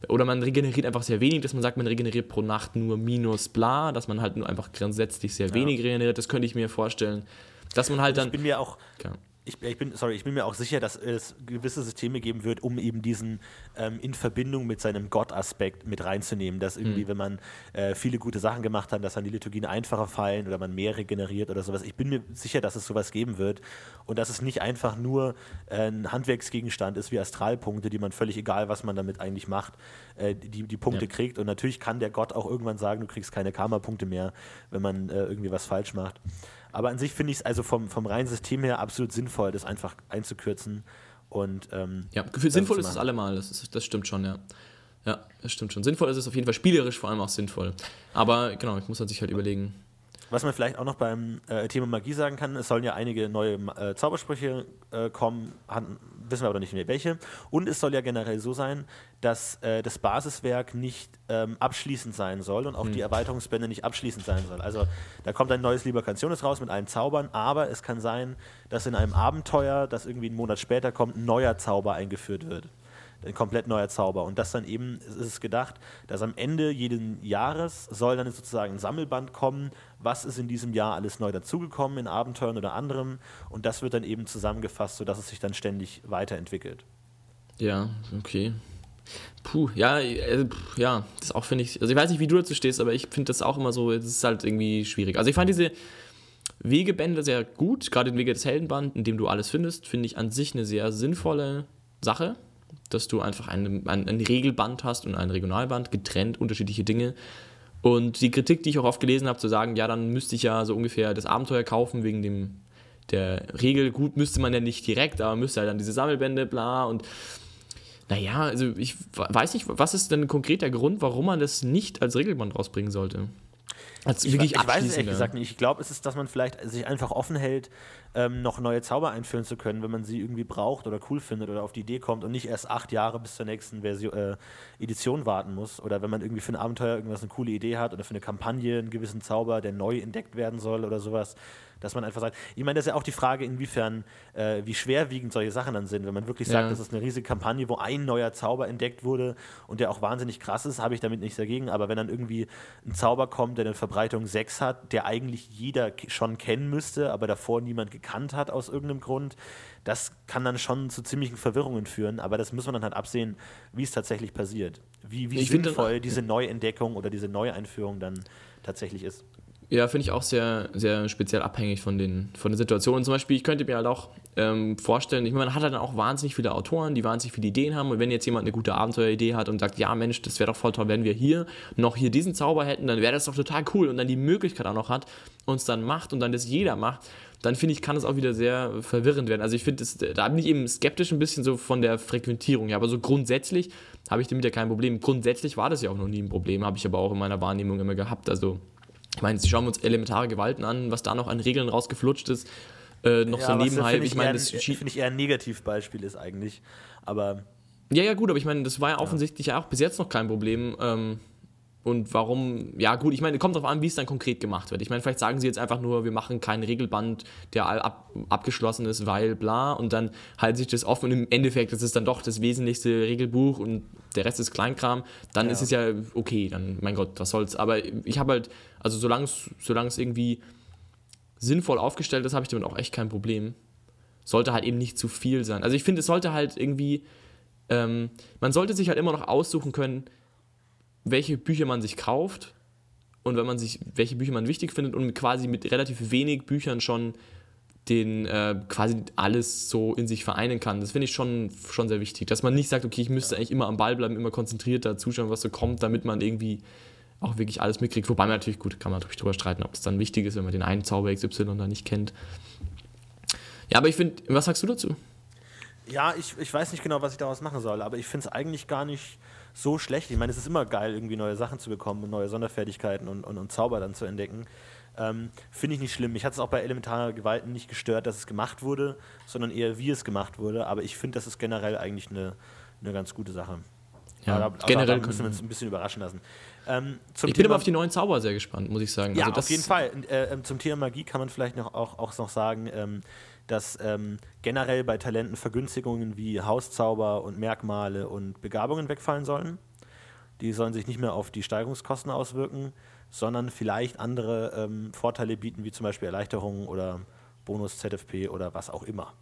Oder man regeneriert einfach sehr wenig, dass man sagt, man regeneriert pro Nacht nur minus bla, dass man halt nur einfach grundsätzlich sehr wenig regeneriert. Das könnte ich mir vorstellen. Dass man halt dann. Ich bin mir auch, Ja. Ich, ich bin, sorry, ich bin mir auch sicher, dass es gewisse Systeme geben wird, um eben diesen ähm, in Verbindung mit seinem Gott-Aspekt mit reinzunehmen, dass irgendwie, Mhm. wenn man äh, viele gute Sachen gemacht hat, dass dann die Liturgien einfacher fallen oder man mehr regeneriert oder sowas. Ich bin mir sicher, dass es sowas geben wird und dass es nicht einfach nur äh, ein Handwerksgegenstand ist wie Astralpunkte, die man völlig egal, was man damit eigentlich macht, äh, die, die Punkte Ja. kriegt. Und natürlich kann der Gott auch irgendwann sagen, du kriegst keine Karma-Punkte mehr, wenn man äh, irgendwie was falsch macht. Aber an sich finde ich es also vom, vom reinen System her absolut sinnvoll, das einfach einzukürzen. Und ähm, Ja, für sinnvoll ist es allemal, das, ist, das stimmt schon, ja. Ja, das stimmt schon. Sinnvoll ist es auf jeden Fall, spielerisch vor allem auch sinnvoll. Aber genau, ich muss man sich halt überlegen. Was man vielleicht auch noch beim äh, Thema Magie sagen kann, es sollen ja einige neue äh, Zaubersprüche äh, kommen, han- wissen wir aber noch nicht mehr welche. Und es soll ja generell so sein, dass äh, das Basiswerk nicht ähm, abschließend sein soll und auch die Erweiterungsbände nicht abschließend sein soll. Also da kommt ein neues Liber Canciones raus mit allen Zaubern, aber es kann sein, dass in einem Abenteuer, das irgendwie einen Monat später kommt, ein neuer Zauber eingeführt wird. Ein komplett neuer Zauber. Und das dann eben, es ist gedacht, dass am Ende jeden Jahres soll dann sozusagen ein Sammelband kommen, was ist in diesem Jahr alles neu dazugekommen in Abenteuern oder anderem. Und das wird dann eben zusammengefasst, sodass es sich dann ständig weiterentwickelt. Ja, okay. Puh, ja, äh, ja, das auch finde ich, also ich weiß nicht, wie du dazu stehst, aber ich finde das auch immer so, das ist halt irgendwie schwierig. Also ich fand diese Wegebände sehr gut, gerade den Wege des Heldenband, in dem du alles findest, finde ich an sich eine sehr sinnvolle Sache, dass du einfach ein, ein, ein Regelband hast und ein Regionalband, getrennt, unterschiedliche Dinge. Und die Kritik, die ich auch oft gelesen habe, zu sagen, ja, dann müsste ich ja so ungefähr das Abenteuer kaufen wegen dem der Regel. Gut, müsste man ja nicht direkt, aber müsste halt dann diese Sammelbände, bla und naja, also ich weiß nicht, was ist denn konkret der Grund, warum man das nicht als Regelband rausbringen sollte? Als Ich, ich weiß es ehrlich gesagt nicht. Ich glaube, es ist, dass man vielleicht sich einfach offen hält, ähm, noch neue Zauber einführen zu können, wenn man sie irgendwie braucht oder cool findet oder auf die Idee kommt und nicht erst acht Jahre bis zur nächsten Version, äh, Edition warten muss. Oder wenn man irgendwie für ein Abenteuer irgendwas eine coole Idee hat oder für eine Kampagne einen gewissen Zauber, der neu entdeckt werden soll oder sowas. Dass man einfach sagt, ich meine, das ist ja auch die Frage, inwiefern, äh, wie schwerwiegend solche Sachen dann sind. Wenn man wirklich sagt, Ja. das ist eine riesige Kampagne, wo ein neuer Zauber entdeckt wurde und der auch wahnsinnig krass ist, habe ich damit nichts dagegen. Aber wenn dann irgendwie ein Zauber kommt, der eine Verbreitung 6 hat, der eigentlich jeder schon kennen müsste, aber davor niemand gekannt hat aus irgendeinem Grund, das kann dann schon zu ziemlichen Verwirrungen führen. Aber das muss man dann halt absehen, wie es tatsächlich passiert. Wie, wie find dann- sinnvoll diese Neuentdeckung oder diese Neueinführung dann tatsächlich ist. Ja, finde ich auch sehr, sehr speziell abhängig von den, von den Situationen. Zum Beispiel, ich könnte mir halt auch ähm, vorstellen, ich meine, man hat halt dann auch wahnsinnig viele Autoren, die wahnsinnig viele Ideen haben. Und wenn jetzt jemand eine gute Abenteueridee hat und sagt, ja Mensch, das wäre doch voll toll, wenn wir hier noch hier diesen Zauber hätten, dann wäre das doch total cool und dann die Möglichkeit auch noch hat und es dann macht und dann das jeder macht, dann finde ich, kann es auch wieder sehr verwirrend werden. Also ich finde, da bin ich eben skeptisch ein bisschen so von der Frequentierung. Ja, aber so grundsätzlich habe ich damit ja kein Problem. Grundsätzlich war das ja auch noch nie ein Problem, habe ich aber auch in meiner Wahrnehmung immer gehabt. Also ich meine, schauen wir uns elementare Gewalten an, was da noch an Regeln rausgeflutscht ist. Äh, noch so was nebenher. finde Ich ich, meine, das finde ich eher ein Negativbeispiel ist eigentlich. Aber Ja, ja, gut, aber ich meine, das war ja offensichtlich ja auch bis jetzt noch kein Problem. Ähm, und warum, ja gut, ich meine, kommt darauf an, wie es dann konkret gemacht wird. Ich meine, vielleicht sagen sie jetzt einfach nur, wir machen keinen Regelband, der all ab, abgeschlossen ist, weil bla, und dann halten sich das offen und im Endeffekt ist es dann doch das wesentlichste Regelbuch und der Rest ist Kleinkram, dann Ja. ist es ja okay, dann, mein Gott, was soll's. Aber ich habe halt, also solange es irgendwie sinnvoll aufgestellt ist, habe ich damit auch echt kein Problem. Sollte halt eben nicht zu viel sein. Also ich finde, es sollte halt irgendwie ähm, man sollte sich halt immer noch aussuchen können, welche Bücher man sich kauft und wenn man sich, welche Bücher man wichtig findet und quasi mit relativ wenig Büchern schon den äh, quasi alles so in sich vereinen kann. Das finde ich schon, schon sehr wichtig, dass man nicht sagt, okay, ich müsste eigentlich immer am Ball bleiben, immer konzentrierter zuschauen, was so kommt, damit man irgendwie auch wirklich alles mitkriegt. Wobei man natürlich, gut, kann man natürlich drüber streiten, ob es dann wichtig ist, wenn man den einen Zauber XY da nicht kennt. Ja, aber ich finde, was sagst du dazu? Ja, ich, ich weiß nicht genau, was ich daraus machen soll, aber ich finde es eigentlich gar nicht so schlecht. Ich meine, es ist immer geil, irgendwie neue Sachen zu bekommen und neue Sonderfertigkeiten und, und, und Zauber dann zu entdecken. Ähm, finde ich nicht schlimm. Mich hat es auch bei elementarer Gewalten nicht gestört, dass es gemacht wurde, sondern eher, wie es gemacht wurde. Aber ich finde, das ist generell eigentlich eine, eine ganz gute Sache. Ja, aber, aber generell da müssen wir uns ein bisschen überraschen lassen. Ähm, Ich bin aber auf die neuen Zauber sehr gespannt, muss ich sagen. ja, also auf jeden Fall. Äh, ähm, zum Thema Magie kann man vielleicht noch, auch, auch noch sagen, ähm, dass ähm, generell bei Talenten Vergünstigungen wie Hauszauber und Merkmale und Begabungen wegfallen sollen. Die sollen sich nicht mehr auf die Steigerungskosten auswirken, sondern vielleicht andere ähm, Vorteile bieten, wie zum Beispiel Erleichterungen oder Bonus ZFP oder was auch immer.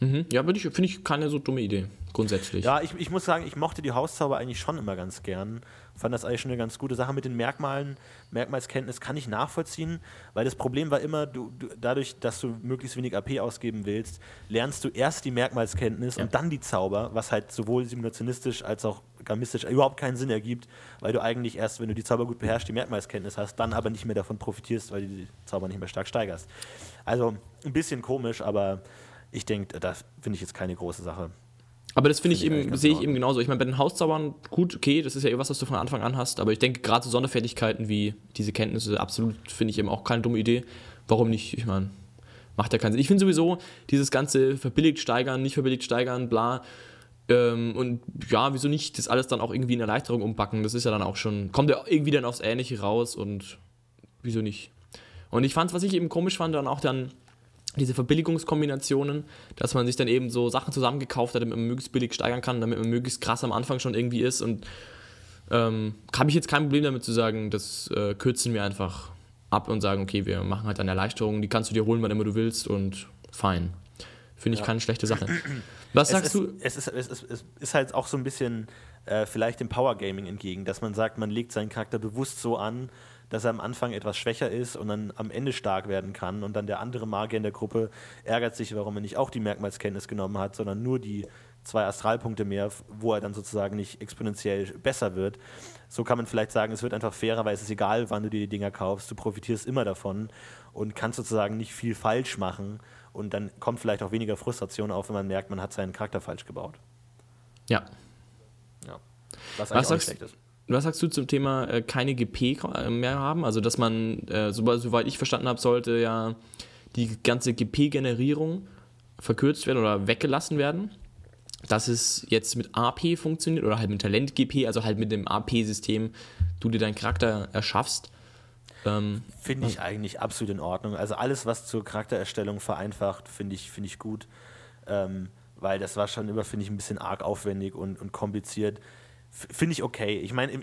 Mhm. Ja, finde ich, find ich keine so dumme Idee, grundsätzlich. Ja, ich, ich muss sagen, ich mochte die Hauszauber eigentlich schon immer ganz gern. Fand das eigentlich schon eine ganz gute Sache mit den Merkmalen. Merkmalskenntnis kann ich nachvollziehen, weil das Problem war immer, du, du, dadurch, dass du möglichst wenig AP ausgeben willst, lernst du erst die Merkmalskenntnis und dann die Zauber, was halt sowohl simulationistisch als auch gamistisch überhaupt keinen Sinn ergibt, weil du eigentlich erst, wenn du die Zauber gut beherrschst, die Merkmalskenntnis hast, dann aber nicht mehr davon profitierst, weil du die Zauber nicht mehr stark steigerst. Also ein bisschen komisch, aber ich denke, das finde ich jetzt keine große Sache. Aber das finde ich Finde ich eben, sehe ich eben genauso. Ich meine, bei den Hauszaubern, gut, okay, das ist ja eh was, was du von Anfang an hast, aber ich denke, gerade so Sonderfertigkeiten wie diese Kenntnisse, absolut finde ich eben auch keine dumme Idee. Warum nicht? Ich meine, macht ja keinen Sinn. Ich finde sowieso dieses ganze verbilligt steigern, nicht verbilligt steigern, bla. Ähm, und ja, wieso nicht das alles dann auch irgendwie in Erleichterung umbacken? Das ist ja dann auch schon, kommt ja irgendwie dann aufs Ähnliche raus und wieso nicht? Und ich fand was ich eben komisch fand, dann auch dann diese Verbilligungskombinationen, dass man sich dann eben so Sachen zusammengekauft hat, damit man möglichst billig steigern kann, damit man möglichst krass am Anfang schon irgendwie ist. Und ähm, habe ich jetzt kein Problem damit zu sagen, das äh, kürzen wir einfach ab und sagen, okay, wir machen halt eine Erleichterung, die kannst du dir holen, wann immer du willst und fein. Finde ich keine schlechte Sache. Was sagst es du? ist, Es ist, es, ist, es ist halt auch so ein bisschen äh, vielleicht dem Power Gaming entgegen, dass man sagt, man legt seinen Charakter bewusst so an, dass er am Anfang etwas schwächer ist und dann am Ende stark werden kann. Und dann der andere Magier in der Gruppe ärgert sich, warum er nicht auch die Merkmalskenntnis genommen hat, sondern nur die zwei Astralpunkte mehr, wo er dann sozusagen nicht exponentiell besser wird. So kann man vielleicht sagen, es wird einfach fairer, weil es ist egal, wann du dir die Dinger kaufst. Du profitierst immer davon und kannst sozusagen nicht viel falsch machen. Und dann kommt vielleicht auch weniger Frustration auf, wenn man merkt, man hat seinen Charakter falsch gebaut. Ja. Ja. Was Was eigentlich auch nicht sagst, schlecht ist. Was sagst du zum Thema äh, keine GP mehr haben? Also, dass man, äh, soweit ich verstanden habe, sollte ja die ganze GP-Generierung verkürzt werden oder weggelassen werden. Dass es jetzt mit AP funktioniert oder halt mit Talent-GP, also halt mit dem AP-System, du dir deinen Charakter erschaffst. Ähm, finde ich eigentlich absolut in Ordnung. Also alles, was zur Charaktererstellung vereinfacht, finde ich, find ich gut. Ähm, weil das war schon immer, finde ich, ein bisschen arg aufwendig und, und kompliziert. Finde ich okay. Ich meine,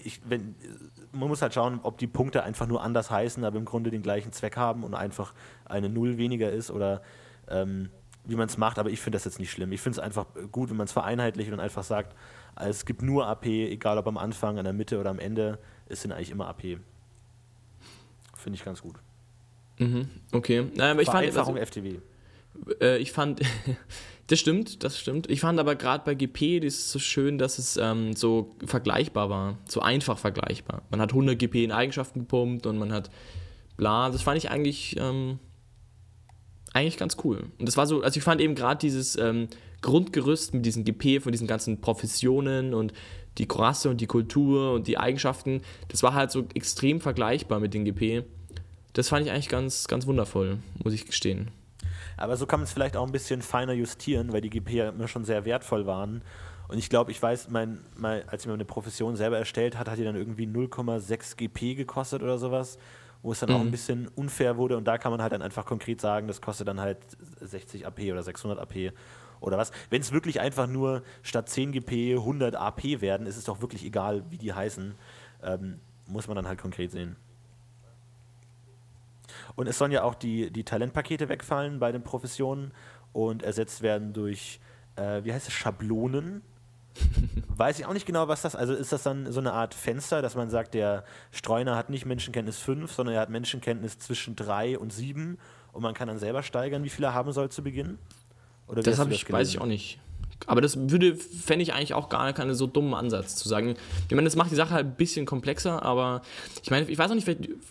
man muss halt schauen, ob die Punkte einfach nur anders heißen, aber im Grunde den gleichen Zweck haben und einfach eine Null weniger ist oder ähm, wie man es macht. Aber ich finde das jetzt nicht schlimm. Ich finde es einfach gut, wenn man es vereinheitlicht und einfach sagt, es gibt nur AP, egal ob am Anfang, an der Mitte oder am Ende, es sind eigentlich immer AP. Finde ich ganz gut. Mhm, okay. Naja, aber ich fand, also, FTW. Äh, ich fand, das stimmt, das stimmt. Ich fand aber gerade bei GP das ist so schön, dass es ähm, so vergleichbar war, so einfach vergleichbar. Man hat 100 GP in Eigenschaften gepumpt und man hat bla. Das fand ich eigentlich ähm, eigentlich ganz cool. Und das war so, also ich fand eben gerade dieses ähm, Grundgerüst mit diesen GP von diesen ganzen Professionen und die Rasse und die Kultur und die Eigenschaften, das war halt so extrem vergleichbar mit den GP. Das fand ich eigentlich ganz, ganz wundervoll, muss ich gestehen. Aber so kann man es vielleicht auch ein bisschen feiner justieren, weil die GP ja immer schon sehr wertvoll waren. Und ich glaube, ich weiß, mein, mein, als ich mir eine Profession selber erstellt hat, hat die dann irgendwie 0,6 GP gekostet oder sowas, wo es dann mhm. auch ein bisschen unfair wurde. Und da kann man halt dann einfach konkret sagen, das kostet dann halt 60 AP oder 600 AP oder was. Wenn es wirklich einfach nur statt 10 GP 100 AP werden, ist es doch wirklich egal, wie die heißen. Ähm, muss man dann halt konkret sehen. Und es sollen ja auch die, die Talentpakete wegfallen bei den Professionen und ersetzt werden durch, äh, wie heißt es, Schablonen. Weiß ich auch nicht genau, was das Also ist das dann so eine Art Fenster, dass man sagt, der Streuner hat nicht Menschenkenntnis 5, sondern er hat Menschenkenntnis zwischen 3 und 7 und man kann dann selber steigern, wie viel er haben soll zu Beginn? Oder das, ich, das weiß ich auch nicht. Aber das würde, fände ich eigentlich auch gar keinen so dummen Ansatz zu sagen. Ich meine, das macht die Sache halt ein bisschen komplexer, aber ich meine, ich weiß auch nicht,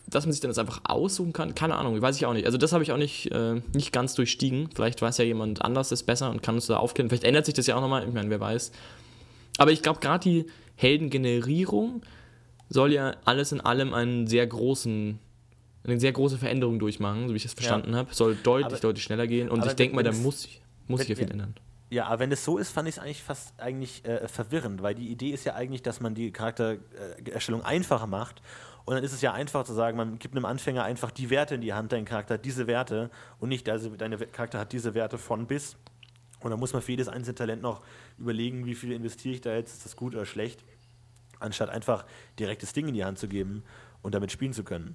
dass man sich dann das einfach aussuchen kann. Keine Ahnung, weiß ich auch nicht. Also das habe ich auch nicht, äh, nicht ganz durchstiegen. Vielleicht weiß ja jemand anders das besser und kann uns da aufklären. Vielleicht ändert sich das ja auch nochmal. Ich meine, wer weiß. Aber ich glaube, gerade die Heldengenerierung soll ja alles in allem einen sehr großen eine sehr große Veränderung durchmachen, so wie ich das verstanden ja. habe. Soll deutlich, aber, deutlich schneller gehen. Und ich denke mal, da muss, muss sich ja viel ändern. Ja, aber wenn es so ist, fand ich es eigentlich fast eigentlich äh, verwirrend, weil die Idee ist ja eigentlich, dass man die Charaktererstellung einfacher macht. Und dann ist es ja einfach zu sagen, man gibt einem Anfänger einfach die Werte in die Hand, dein Charakter hat diese Werte und nicht, also deine Charakter hat diese Werte von bis. Und dann muss man für jedes einzelne Talent noch überlegen, wie viel investiere ich da jetzt, ist das gut oder schlecht, anstatt einfach direkt das Ding in die Hand zu geben und damit spielen zu können.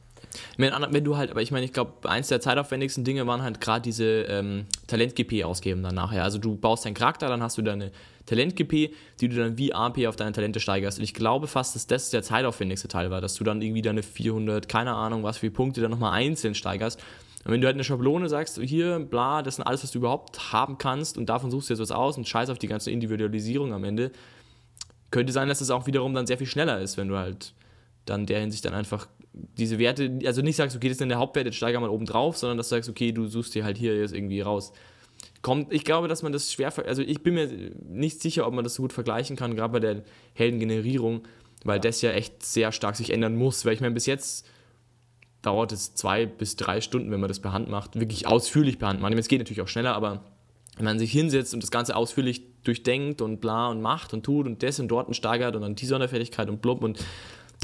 Wenn, du halt, aber ich meine, ich glaube, eins der zeitaufwendigsten Dinge waren halt gerade diese ähm, Talent-GP ausgeben dann nachher. Also du baust deinen Charakter, dann hast du deine Talent-GP, die du dann wie AP auf deine Talente steigerst. Und ich glaube fast, dass das der zeitaufwendigste Teil war, dass du dann irgendwie deine 400, keine Ahnung, was für Punkte dann nochmal einzeln steigerst. Und wenn du halt eine Schablone sagst, hier, bla, das sind alles, was du überhaupt haben kannst und davon suchst du jetzt was aus und scheiß auf die ganze Individualisierung am Ende, könnte sein, dass es auch wiederum dann sehr viel schneller ist, wenn du halt dann der Hinsicht dann einfach diese Werte, also nicht sagst, okay, das ist dann der Hauptwert, jetzt steiger mal oben drauf, sondern dass du sagst, okay, du suchst dir halt hier jetzt irgendwie raus. Kommt, ich glaube, dass man das schwer, also ich bin mir nicht sicher, ob man das so gut vergleichen kann, gerade bei der Heldengenerierung, weil ja. das ja echt sehr stark sich ändern muss, weil ich meine, bis jetzt dauert es zwei bis drei Stunden, wenn man das per Hand macht, wirklich ausführlich per Hand macht. Es geht natürlich auch schneller, aber wenn man sich hinsetzt und das Ganze ausführlich durchdenkt und bla und macht und tut und das und dort und steigert und dann die Sonderfertigkeit und blub und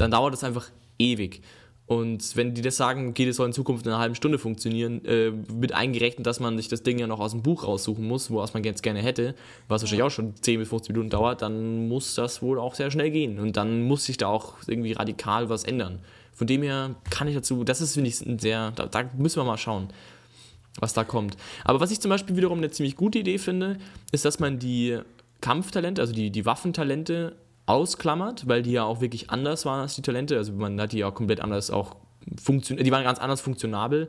dann dauert das einfach ewig. Und wenn die das sagen, okay, das soll in Zukunft in einer halben Stunde funktionieren, äh, wird eingerechnet, dass man sich das Ding ja noch aus dem Buch raussuchen muss, was man jetzt gerne hätte, was wahrscheinlich auch schon 10 bis 15 Minuten dauert, dann muss das wohl auch sehr schnell gehen. Und dann muss sich da auch irgendwie radikal was ändern. Von dem her kann ich dazu, das ist, finde ich, ein sehr, da, da müssen wir mal schauen, was da kommt. Aber was ich zum Beispiel wiederum eine ziemlich gute Idee finde, ist, dass man die Kampftalente, also die, die Waffentalente ausklammert, weil die ja auch wirklich anders waren als die Talente. Also man hat die ja komplett anders auch funktioniert, die waren ganz anders funktionabel.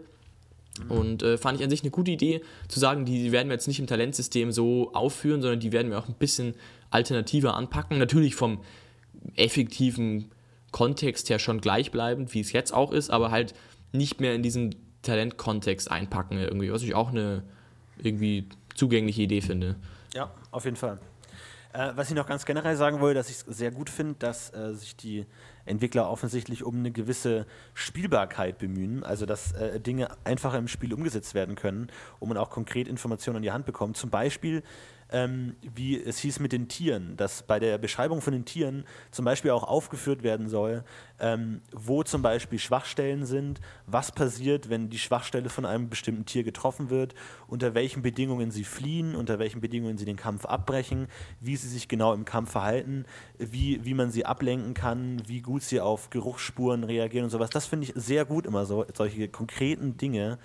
Und äh, fand ich an sich eine gute Idee, zu sagen, die werden wir jetzt nicht im Talentsystem so aufführen, sondern die werden wir auch ein bisschen alternativer anpacken. Natürlich vom effektiven Kontext her schon gleichbleibend, wie es jetzt auch ist, aber halt nicht mehr in diesen Talentkontext einpacken irgendwie, was ich auch eine irgendwie zugängliche Idee finde. Ja, auf jeden Fall. Äh, was ich noch ganz generell sagen wollte, dass ich es sehr gut finde, dass äh, sich die Entwickler offensichtlich um eine gewisse Spielbarkeit bemühen, also dass äh, Dinge einfacher im Spiel umgesetzt werden können, wo man auch konkret Informationen in die Hand bekommt. Zum Beispiel ähm, wie es hieß mit den Tieren, dass bei der Beschreibung von den Tieren zum Beispiel auch aufgeführt werden soll, ähm, wo zum Beispiel Schwachstellen sind, was passiert, wenn die Schwachstelle von einem bestimmten Tier getroffen wird, unter welchen Bedingungen sie fliehen, unter welchen Bedingungen sie den Kampf abbrechen, wie sie sich genau im Kampf verhalten, wie, wie man sie ablenken kann, wie gut sie auf Geruchsspuren reagieren und sowas. Das finde ich sehr gut immer so, solche konkreten Dinge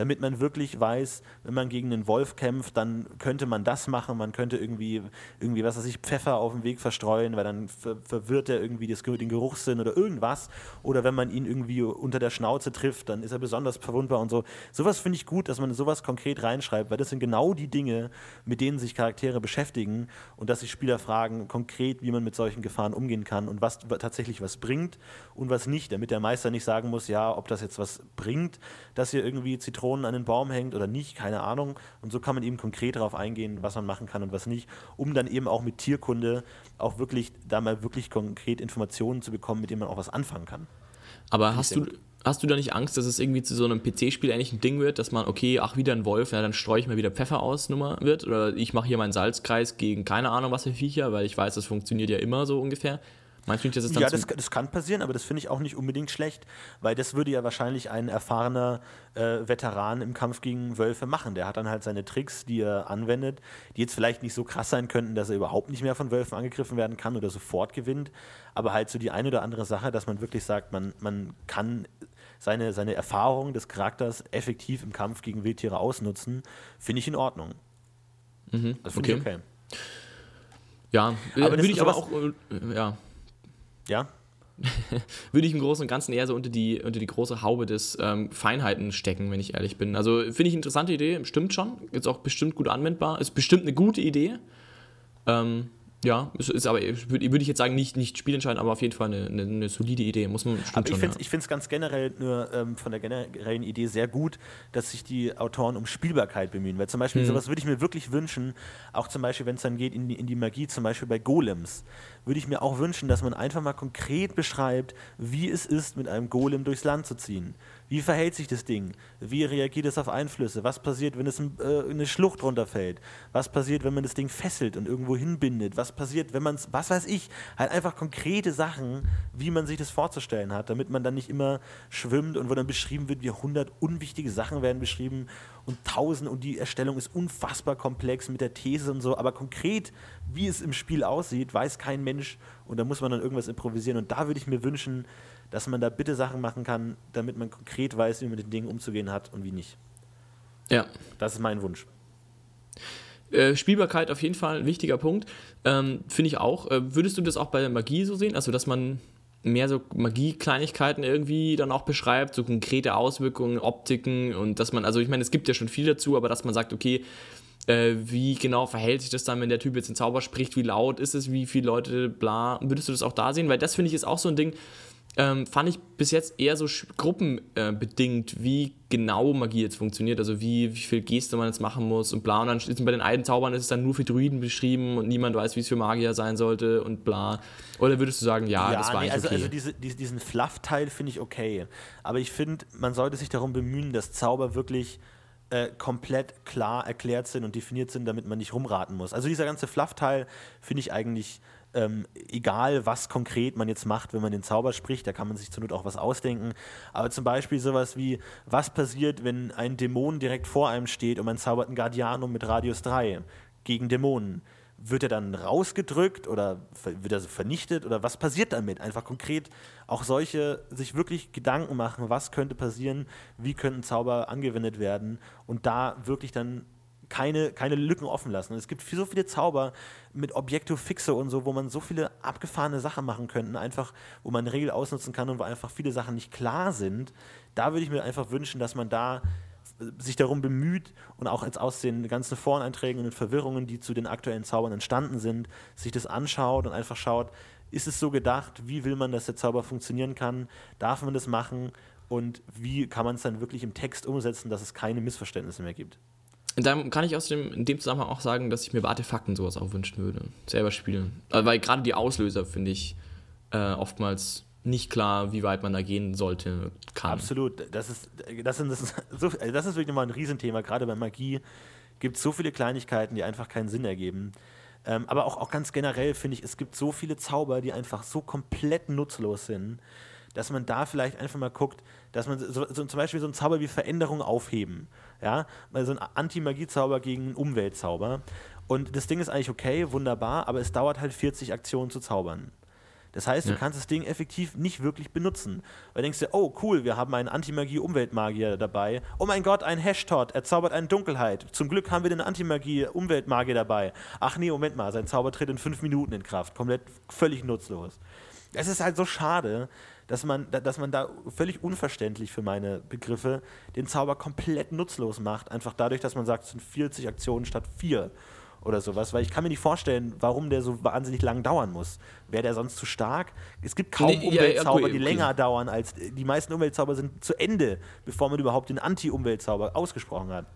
damit man wirklich weiß, wenn man gegen einen Wolf kämpft, dann könnte man das machen, man könnte irgendwie, irgendwie was weiß ich, Pfeffer auf dem Weg verstreuen, weil dann ver verwirrt er irgendwie das, den Geruchssinn oder irgendwas. Oder wenn man ihn irgendwie unter der Schnauze trifft, dann ist er besonders verwundbar und so. Sowas finde ich gut, dass man sowas konkret reinschreibt, weil das sind genau die Dinge, mit denen sich Charaktere beschäftigen und dass sich Spieler fragen, konkret, wie man mit solchen Gefahren umgehen kann und was tatsächlich was bringt und was nicht, damit der Meister nicht sagen muss, ja, ob das jetzt was bringt, dass hier irgendwie Zitronen Zitronen an den Baum hängt oder nicht, keine Ahnung. Und so kann man eben konkret darauf eingehen, was man machen kann und was nicht, um dann eben auch mit Tierkunde auch wirklich da mal wirklich konkret Informationen zu bekommen, mit denen man auch was anfangen kann. Aber hast du, hast du da nicht Angst, dass es irgendwie zu so einem PC-Spiel ähnlichen Ding wird, dass man, okay, ach, wieder ein Wolf, ja, dann streue ich mal wieder Pfeffer aus, Nummer wird? Oder ich mache hier meinen Salzkreis gegen keine Ahnung was für Viecher, weil ich weiß, das funktioniert ja immer so ungefähr. Meinst du nicht, dass es dann Ja, das, das kann passieren, aber das finde ich auch nicht unbedingt schlecht, weil das würde ja wahrscheinlich ein erfahrener äh, Veteran im Kampf gegen Wölfe machen. Der hat dann halt seine Tricks, die er anwendet, die jetzt vielleicht nicht so krass sein könnten, dass er überhaupt nicht mehr von Wölfen angegriffen werden kann oder sofort gewinnt, aber halt so die eine oder andere Sache, dass man wirklich sagt, man, man kann seine, seine Erfahrung des Charakters effektiv im Kampf gegen Wildtiere ausnutzen, finde ich in Ordnung. Mhm. Das finde okay. ich okay. Ja, aber würde ich aber auch, äh, ja. Ja. Würde ich im Großen und Ganzen eher so unter die, unter die große Haube des ähm, Feinheiten stecken, wenn ich ehrlich bin. Also finde ich eine interessante Idee, stimmt schon. Ist auch bestimmt gut anwendbar. Ist bestimmt eine gute Idee. Ähm, ja, ist, ist aber, würde würd ich jetzt sagen, nicht, nicht spielentscheidend, aber auf jeden Fall eine, eine, eine solide Idee. Muss man aber ich finde es ganz generell nur ähm, von der generellen Idee sehr gut, dass sich die Autoren um Spielbarkeit bemühen. Weil zum Beispiel, mhm. sowas würde ich mir wirklich wünschen, auch zum Beispiel, wenn es dann geht in die, in die Magie, zum Beispiel bei Golems, würde ich mir auch wünschen, dass man einfach mal konkret beschreibt, wie es ist, mit einem Golem durchs Land zu ziehen. Wie verhält sich das Ding? Wie reagiert es auf Einflüsse? Was passiert, wenn es in äh, eine Schlucht runterfällt? Was passiert, wenn man das Ding fesselt und irgendwo hinbindet? Was passiert, wenn man es, was weiß ich, halt einfach konkrete Sachen, wie man sich das vorzustellen hat, damit man dann nicht immer schwimmt und wo dann beschrieben wird, wie 100 unwichtige Sachen werden beschrieben und tausend und die Erstellung ist unfassbar komplex mit der These und so, aber konkret, wie es im Spiel aussieht, weiß kein Mensch und da muss man dann irgendwas improvisieren und da würde ich mir wünschen, dass man da bitte Sachen machen kann, damit man konkret weiß, wie man mit den Dingen umzugehen hat und wie nicht. Ja. Das ist mein Wunsch. Äh, Spielbarkeit auf jeden Fall ein wichtiger Punkt. Ähm, Finde ich auch. Äh, würdest du das auch bei der Magie so sehen? Also, dass man mehr so Magie-Kleinigkeiten irgendwie dann auch beschreibt, so konkrete Auswirkungen, Optiken und dass man, also ich meine, es gibt ja schon viel dazu, aber dass man sagt, okay, äh, wie genau verhält sich das dann, wenn der Typ jetzt den Zauber spricht, wie laut ist es, wie viele Leute, bla, würdest du das auch da sehen? Weil das finde ich ist auch so ein Ding, ähm, fand ich bis jetzt eher so gruppenbedingt, äh, wie genau Magie jetzt funktioniert, also wie, wie viel Geste man jetzt machen muss und bla. Und dann ist bei den alten Zaubern ist es dann nur für Druiden beschrieben und niemand weiß, wie es für Magier sein sollte und bla. Oder würdest du sagen, ja, ja das war nee, also, okay? Also diese, diesen Fluff-Teil finde ich okay. Aber ich finde, man sollte sich darum bemühen, dass Zauber wirklich äh, komplett klar erklärt sind und definiert sind, damit man nicht rumraten muss. Also dieser ganze Fluff-Teil finde ich eigentlich ähm, egal, was konkret man jetzt macht, wenn man den Zauber spricht, da kann man sich zur Not auch was ausdenken. Aber zum Beispiel sowas wie, was passiert, wenn ein Dämon direkt vor einem steht und man zaubert einen Guardianum mit Radius 3 gegen Dämonen? Wird er dann rausgedrückt oder wird er vernichtet oder was passiert damit? Einfach konkret auch solche, sich wirklich Gedanken machen, was könnte passieren, wie könnten Zauber angewendet werden und da wirklich dann keine, keine Lücken offen lassen. Und es gibt so viele Zauber mit Objekto Fixe und so, wo man so viele abgefahrene Sachen machen könnte, einfach, wo man Regel ausnutzen kann und wo einfach viele Sachen nicht klar sind. Da würde ich mir einfach wünschen, dass man da sich darum bemüht und auch jetzt aus den ganzen Voreinträgen und Verwirrungen, die zu den aktuellen Zaubern entstanden sind, sich das anschaut und einfach schaut, ist es so gedacht, wie will man, dass der Zauber funktionieren kann, darf man das machen und wie kann man es dann wirklich im Text umsetzen, dass es keine Missverständnisse mehr gibt. Dann kann ich außerdem in dem Zusammenhang auch sagen, dass ich mir bei Artefakten sowas auch wünschen würde. Selber spielen. Also, weil gerade die Auslöser finde ich äh, oftmals nicht klar, wie weit man da gehen sollte, kann. Absolut. Das ist, das, sind, das, ist, so, das ist wirklich mal ein Riesenthema. Gerade bei Magie gibt es so viele Kleinigkeiten, die einfach keinen Sinn ergeben. Ähm, aber auch, auch ganz generell finde ich, es gibt so viele Zauber, die einfach so komplett nutzlos sind, dass man da vielleicht einfach mal guckt, dass man so, so zum Beispiel so einen Zauber wie Veränderung aufheben, ja, mal so ein Anti-Magie-Zauber gegen einen Umweltzauber. Und das Ding ist eigentlich okay, wunderbar, aber es dauert halt 40 Aktionen zu zaubern. Das heißt, du kannst das Ding effektiv nicht wirklich benutzen. Weil du denkst dir, oh cool, wir haben einen Anti-Magie-Umweltmagier dabei. Oh mein Gott, ein Hashtod, er zaubert eine Dunkelheit. Zum Glück haben wir den Anti-Magie-Umweltmagier dabei. Ach nee, Moment mal, sein Zauber tritt in fünf Minuten in Kraft. Komplett völlig nutzlos. Es ist halt so schade, dass man, dass man da völlig unverständlich für meine Begriffe den Zauber komplett nutzlos macht. Einfach dadurch, dass man sagt, es sind 40 Aktionen statt 4 oder sowas, weil ich kann mir nicht vorstellen, warum der so wahnsinnig lang dauern muss. Wäre der sonst zu stark? Es gibt kaum nee, Umweltzauber, ja, ja, die länger dauern als die meisten Umweltzauber sind zu Ende, bevor man überhaupt den Anti-Umweltzauber ausgesprochen hat.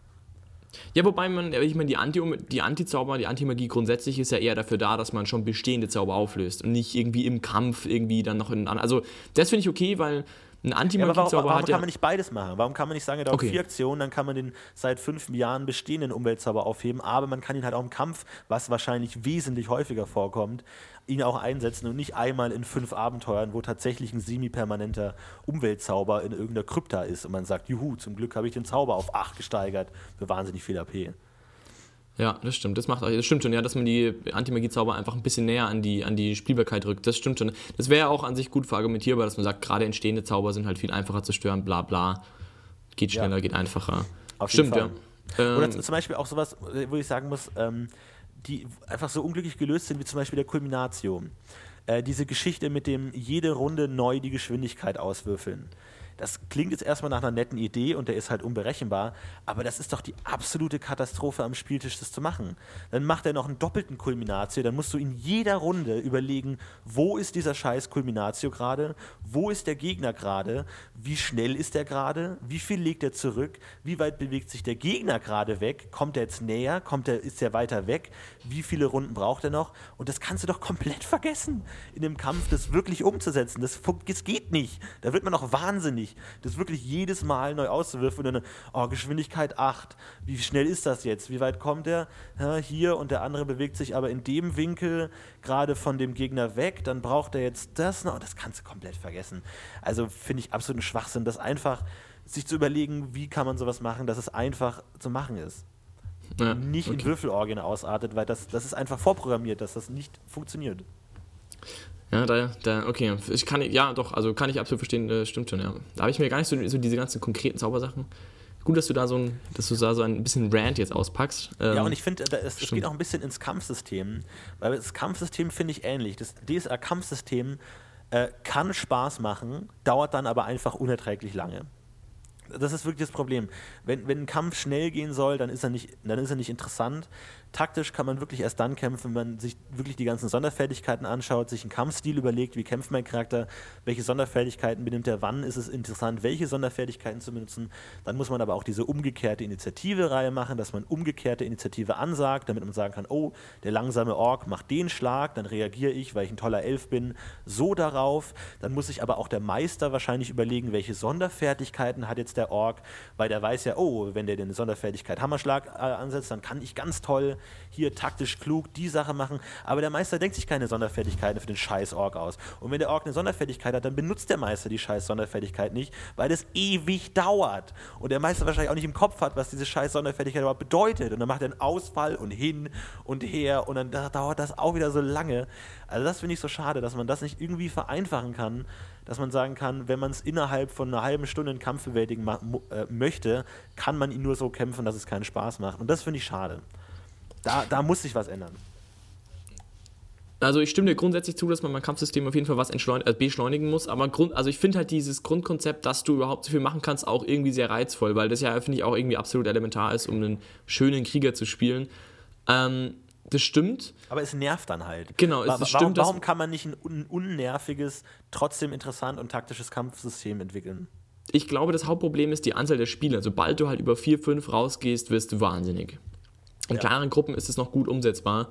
Ja, wobei man, ich meine, die Anti-Zauber, die, Anti die Anti-Magie grundsätzlich ist ja eher dafür da, dass man schon bestehende Zauber auflöst und nicht irgendwie im Kampf irgendwie dann noch in. Also, das finde ich okay, weil ein anti ja, warum, warum kann ja man nicht beides machen? Warum kann man nicht sagen, er dauert okay. vier Aktionen, dann kann man den seit fünf Jahren bestehenden Umweltzauber aufheben, aber man kann ihn halt auch im Kampf, was wahrscheinlich wesentlich häufiger vorkommt, ihn auch einsetzen und nicht einmal in fünf Abenteuern, wo tatsächlich ein semi-permanenter Umweltzauber in irgendeiner Krypta ist und man sagt, juhu, zum Glück habe ich den Zauber auf 8 gesteigert für wahnsinnig viel AP. Ja, das stimmt. Das macht das stimmt schon, ja, dass man die Anti-Magie-Zauber einfach ein bisschen näher an die, an die Spielbarkeit rückt. Das stimmt schon. Das wäre ja auch an sich gut verargumentierbar, dass man sagt, gerade entstehende Zauber sind halt viel einfacher zu stören, bla bla. Geht schneller, ja. geht einfacher. Auf stimmt, ja. Ähm, Oder zum Beispiel auch sowas, wo ich sagen muss, ähm, die einfach so unglücklich gelöst sind, wie zum Beispiel der Kulminatio. Äh, diese Geschichte mit dem jede Runde neu die Geschwindigkeit auswürfeln. Das klingt jetzt erstmal nach einer netten Idee und der ist halt unberechenbar, aber das ist doch die absolute Katastrophe am Spieltisch, das zu machen. Dann macht er noch einen doppelten Kulminatio, dann musst du in jeder Runde überlegen, wo ist dieser scheiß Kulminatio gerade, wo ist der Gegner gerade, wie schnell ist er gerade, wie viel legt er zurück, wie weit bewegt sich der Gegner gerade weg, kommt er jetzt näher, kommt er, ist er weiter weg, wie viele Runden braucht er noch und das kannst du doch komplett vergessen, in dem Kampf das wirklich umzusetzen. Das, das geht nicht. Da wird man doch wahnsinnig nicht. Das wirklich jedes Mal neu auszuwürfen und dann, oh, Geschwindigkeit 8. Wie schnell ist das jetzt? Wie weit kommt er? Ja, hier und der andere bewegt sich aber in dem Winkel gerade von dem Gegner weg. Dann braucht er jetzt das noch. Das kannst du komplett vergessen. Also finde ich absoluten Schwachsinn, das einfach sich zu überlegen, wie kann man sowas machen, dass es einfach zu machen ist. Ja, nicht okay. in Würfelorgien ausartet, weil das, das ist einfach vorprogrammiert, dass das nicht funktioniert. Ja, da, da, okay. Ich kann, ja, doch, also kann ich absolut verstehen, das stimmt schon, ja. Da habe ich mir gar nicht so, so diese ganzen konkreten Zaubersachen. Gut, dass du da so ein, dass du da so ein bisschen Rant jetzt auspackst. Ähm, ja, und ich finde, es, es geht auch ein bisschen ins Kampfsystem, weil das Kampfsystem finde ich ähnlich. Das DSR-Kampfsystem äh, kann Spaß machen, dauert dann aber einfach unerträglich lange das ist wirklich das Problem. Wenn, wenn ein Kampf schnell gehen soll, dann ist er nicht, dann ist er nicht interessant. Taktisch kann man wirklich erst dann kämpfen, wenn man sich wirklich die ganzen Sonderfertigkeiten anschaut, sich einen Kampfstil überlegt, wie kämpft mein Charakter, welche Sonderfertigkeiten benimmt er, wann ist es interessant, welche Sonderfertigkeiten zu benutzen. Dann muss man aber auch diese umgekehrte Initiative-Reihe machen, dass man umgekehrte Initiative ansagt, damit man sagen kann, oh, der langsame Ork macht den Schlag, dann reagiere ich, weil ich ein toller Elf bin, so darauf. Dann muss sich aber auch der Meister wahrscheinlich überlegen, welche Sonderfertigkeiten hat jetzt der Ork, weil der weiß ja, oh, wenn der den Sonderfertigkeit Hammerschlag äh, ansetzt, dann kann ich ganz toll hier taktisch klug die Sache machen, aber der Meister denkt sich keine Sonderfertigkeiten für den scheiß Ork aus. Und wenn der Ork eine Sonderfertigkeit hat, dann benutzt der Meister die scheiß Sonderfertigkeit nicht, weil das ewig dauert. Und der Meister wahrscheinlich auch nicht im Kopf hat, was diese scheiß Sonderfertigkeit überhaupt bedeutet. Und dann macht er einen Ausfall und hin und her und dann dauert das auch wieder so lange. Also das finde ich so schade, dass man das nicht irgendwie vereinfachen kann, dass man sagen kann, wenn man es innerhalb von einer halben Stunde einen Kampf bewältigen äh, möchte, kann man ihn nur so kämpfen, dass es keinen Spaß macht. Und das finde ich schade. Da, da muss sich was ändern. Also ich stimme dir grundsätzlich zu, dass man beim Kampfsystem auf jeden Fall was äh, beschleunigen muss, aber Grund, also ich finde halt dieses Grundkonzept, dass du überhaupt so viel machen kannst, auch irgendwie sehr reizvoll, weil das ja, finde ich, auch irgendwie absolut elementar ist, um einen schönen Krieger zu spielen. Ähm, das stimmt. Aber es nervt dann halt. Genau, es warum, stimmt. Warum kann man nicht ein un unnerviges, trotzdem interessant und taktisches Kampfsystem entwickeln? ich glaube, das Hauptproblem ist die Anzahl der Spieler. Sobald du halt über 4, 5 rausgehst, wirst du wahnsinnig. In Ja. kleineren Gruppen ist es noch gut umsetzbar.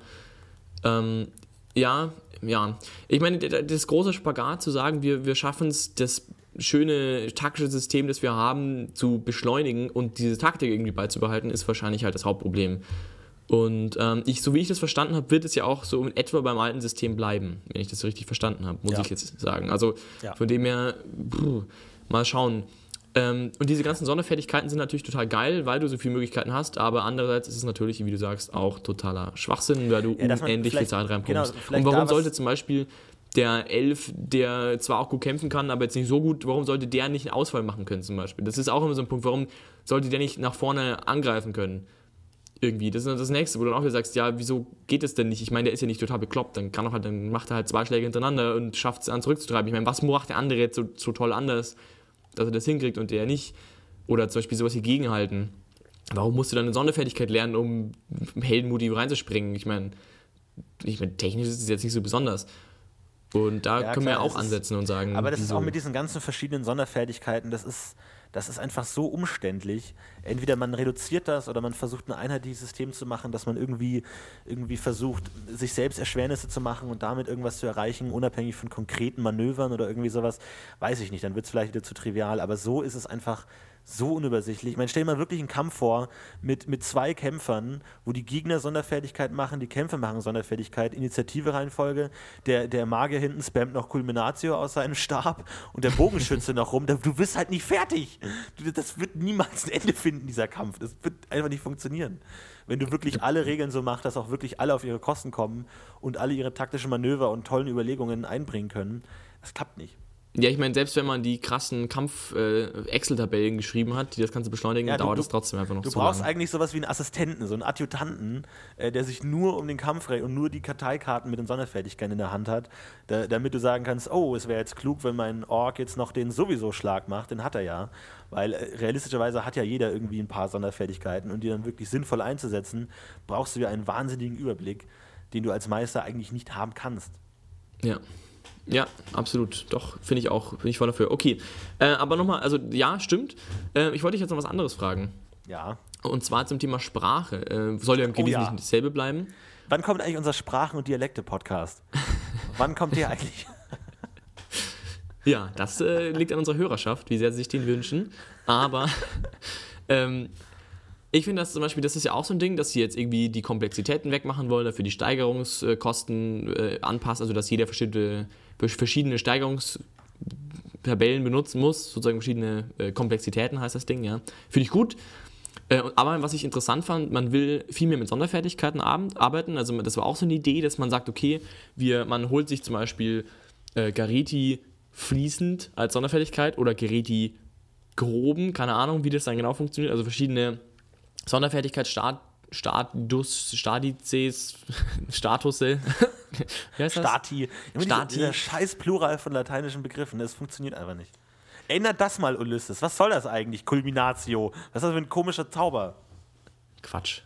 Ähm, ja, ja. Ich meine, das große Spagat zu sagen, wir, wir schaffen es, das schöne taktische System, das wir haben, zu beschleunigen und diese Taktik irgendwie beizubehalten, ist wahrscheinlich halt das Hauptproblem. Und ähm, ich, so wie ich das verstanden habe, wird es ja auch so in etwa beim alten System bleiben, wenn ich das so richtig verstanden habe, muss Ja. ich jetzt sagen. Also Ja. von dem her, puh, mal schauen. Ähm, und diese ganzen Sonderfertigkeiten sind natürlich total geil, weil du so viele Möglichkeiten hast, aber andererseits ist es natürlich, wie du sagst, auch totaler Schwachsinn, weil du Ja, viel Zeit reinpumpst. genau, und warum sollte zum Beispiel der Elf, der zwar auch gut kämpfen kann, aber jetzt nicht so gut, warum sollte der nicht einen Ausfall machen können zum Beispiel? Das ist auch immer so ein Punkt, warum sollte der nicht nach vorne angreifen können? Irgendwie. Das ist das Nächste, wo du dann auch wieder sagst, ja, wieso geht es denn nicht? Ich meine, der ist ja nicht total bekloppt, dann kann auch halt, dann macht er halt zwei Schläge hintereinander und schafft es an zurückzutreiben. Ich meine, was macht der andere jetzt so, so toll anders, dass er das hinkriegt und der nicht? Oder zum Beispiel sowas wie Gegenhalten. Warum musst du dann eine Sonderfertigkeit lernen, um heldenmutig reinzuspringen? Ich meine, ich meine, technisch ist es jetzt nicht so besonders. Und da Ja, können wir klar, auch es ist- ansetzen und sagen, Aber das ist auch mit diesen ganzen verschiedenen Sonderfertigkeiten, das ist, das ist einfach so umständlich. Entweder man reduziert das oder man versucht ein einheitliches System zu machen, dass man irgendwie, irgendwie versucht, sich selbst Erschwernisse zu machen und damit irgendwas zu erreichen, unabhängig von konkreten Manövern oder irgendwie sowas. Weiß ich nicht, dann wird es vielleicht wieder zu trivial, aber so ist es einfach so unübersichtlich. Ich meine, stell dir mal wirklich einen Kampf vor mit, mit zwei Kämpfern, wo die Gegner Sonderfertigkeit machen, die Kämpfer machen Sonderfertigkeit, Initiative-Reihenfolge, der, der Magier hinten spammt noch Culminatio aus seinem Stab und der Bogenschütze noch rum. Du bist halt nicht fertig. Das wird niemals ein Ende finden, dieser Kampf. Das wird einfach nicht funktionieren. Wenn du wirklich alle Regeln so machst, dass auch wirklich alle auf ihre Kosten kommen und alle ihre taktischen Manöver und tollen Überlegungen einbringen können, das klappt nicht. Ja, ich meine, selbst wenn man die krassen Kampf-Excel-Tabellen geschrieben hat, die das Ganze beschleunigen, Ja, du- dauert es trotzdem einfach noch Du brauchst lange. eigentlich sowas wie einen Assistenten, so einen Adjutanten, äh, der sich nur um den Kampf dreht und nur die Karteikarten mit den Sonderfertigkeiten in der Hand hat, da, damit du sagen kannst, oh, es wäre jetzt klug, wenn mein Ork jetzt noch den sowieso Schlag macht, den hat er ja. Weil äh, realistischerweise hat ja jeder irgendwie ein paar Sonderfertigkeiten und die dann wirklich sinnvoll einzusetzen, brauchst du ja einen wahnsinnigen Überblick, den du als Meister eigentlich nicht haben kannst. Ja. Ja, absolut. Doch, finde ich auch. Bin ich voll dafür. Okay. Äh, aber nochmal, also ja, stimmt. Äh, ich wollte dich jetzt noch was anderes fragen. Ja. Und zwar zum Thema Sprache. Äh, soll ja im Oh ja. Wesentlichen dasselbe bleiben. Wann kommt eigentlich unser Sprachen- und Dialekte-Podcast? Wann kommt der eigentlich? Ja, das äh, liegt an unserer Hörerschaft, wie sehr sie sich den wünschen. Aber ähm, ich finde das zum Beispiel, das ist ja auch so ein Ding, dass sie jetzt irgendwie die Komplexitäten wegmachen wollen, dafür die Steigerungskosten äh, anpassen, also dass jeder verschiedene, verschiedene Steigerungstabellen benutzen muss, sozusagen verschiedene äh, Komplexitäten heißt das Ding, ja. Finde ich gut. Äh, aber was ich interessant fand, man will viel mehr mit Sonderfertigkeiten arbeiten. Also das war auch so eine Idee, dass man sagt, okay, wir, man holt sich zum Beispiel äh, Gareti fließend als Sonderfertigkeit oder Gareti gehoben, keine Ahnung, wie das dann genau funktioniert. Also verschiedene Sonderfertigkeit, Stat, Status, Stadizes, Statusse. Wie heißt das? Stati. Stati. Dieser, scheiß Plural von lateinischen Begriffen, das funktioniert einfach nicht. Ändert das mal, Ulysses. Was soll das eigentlich? Culminatio. Was ist das für ein komischer Zauber? Quatsch.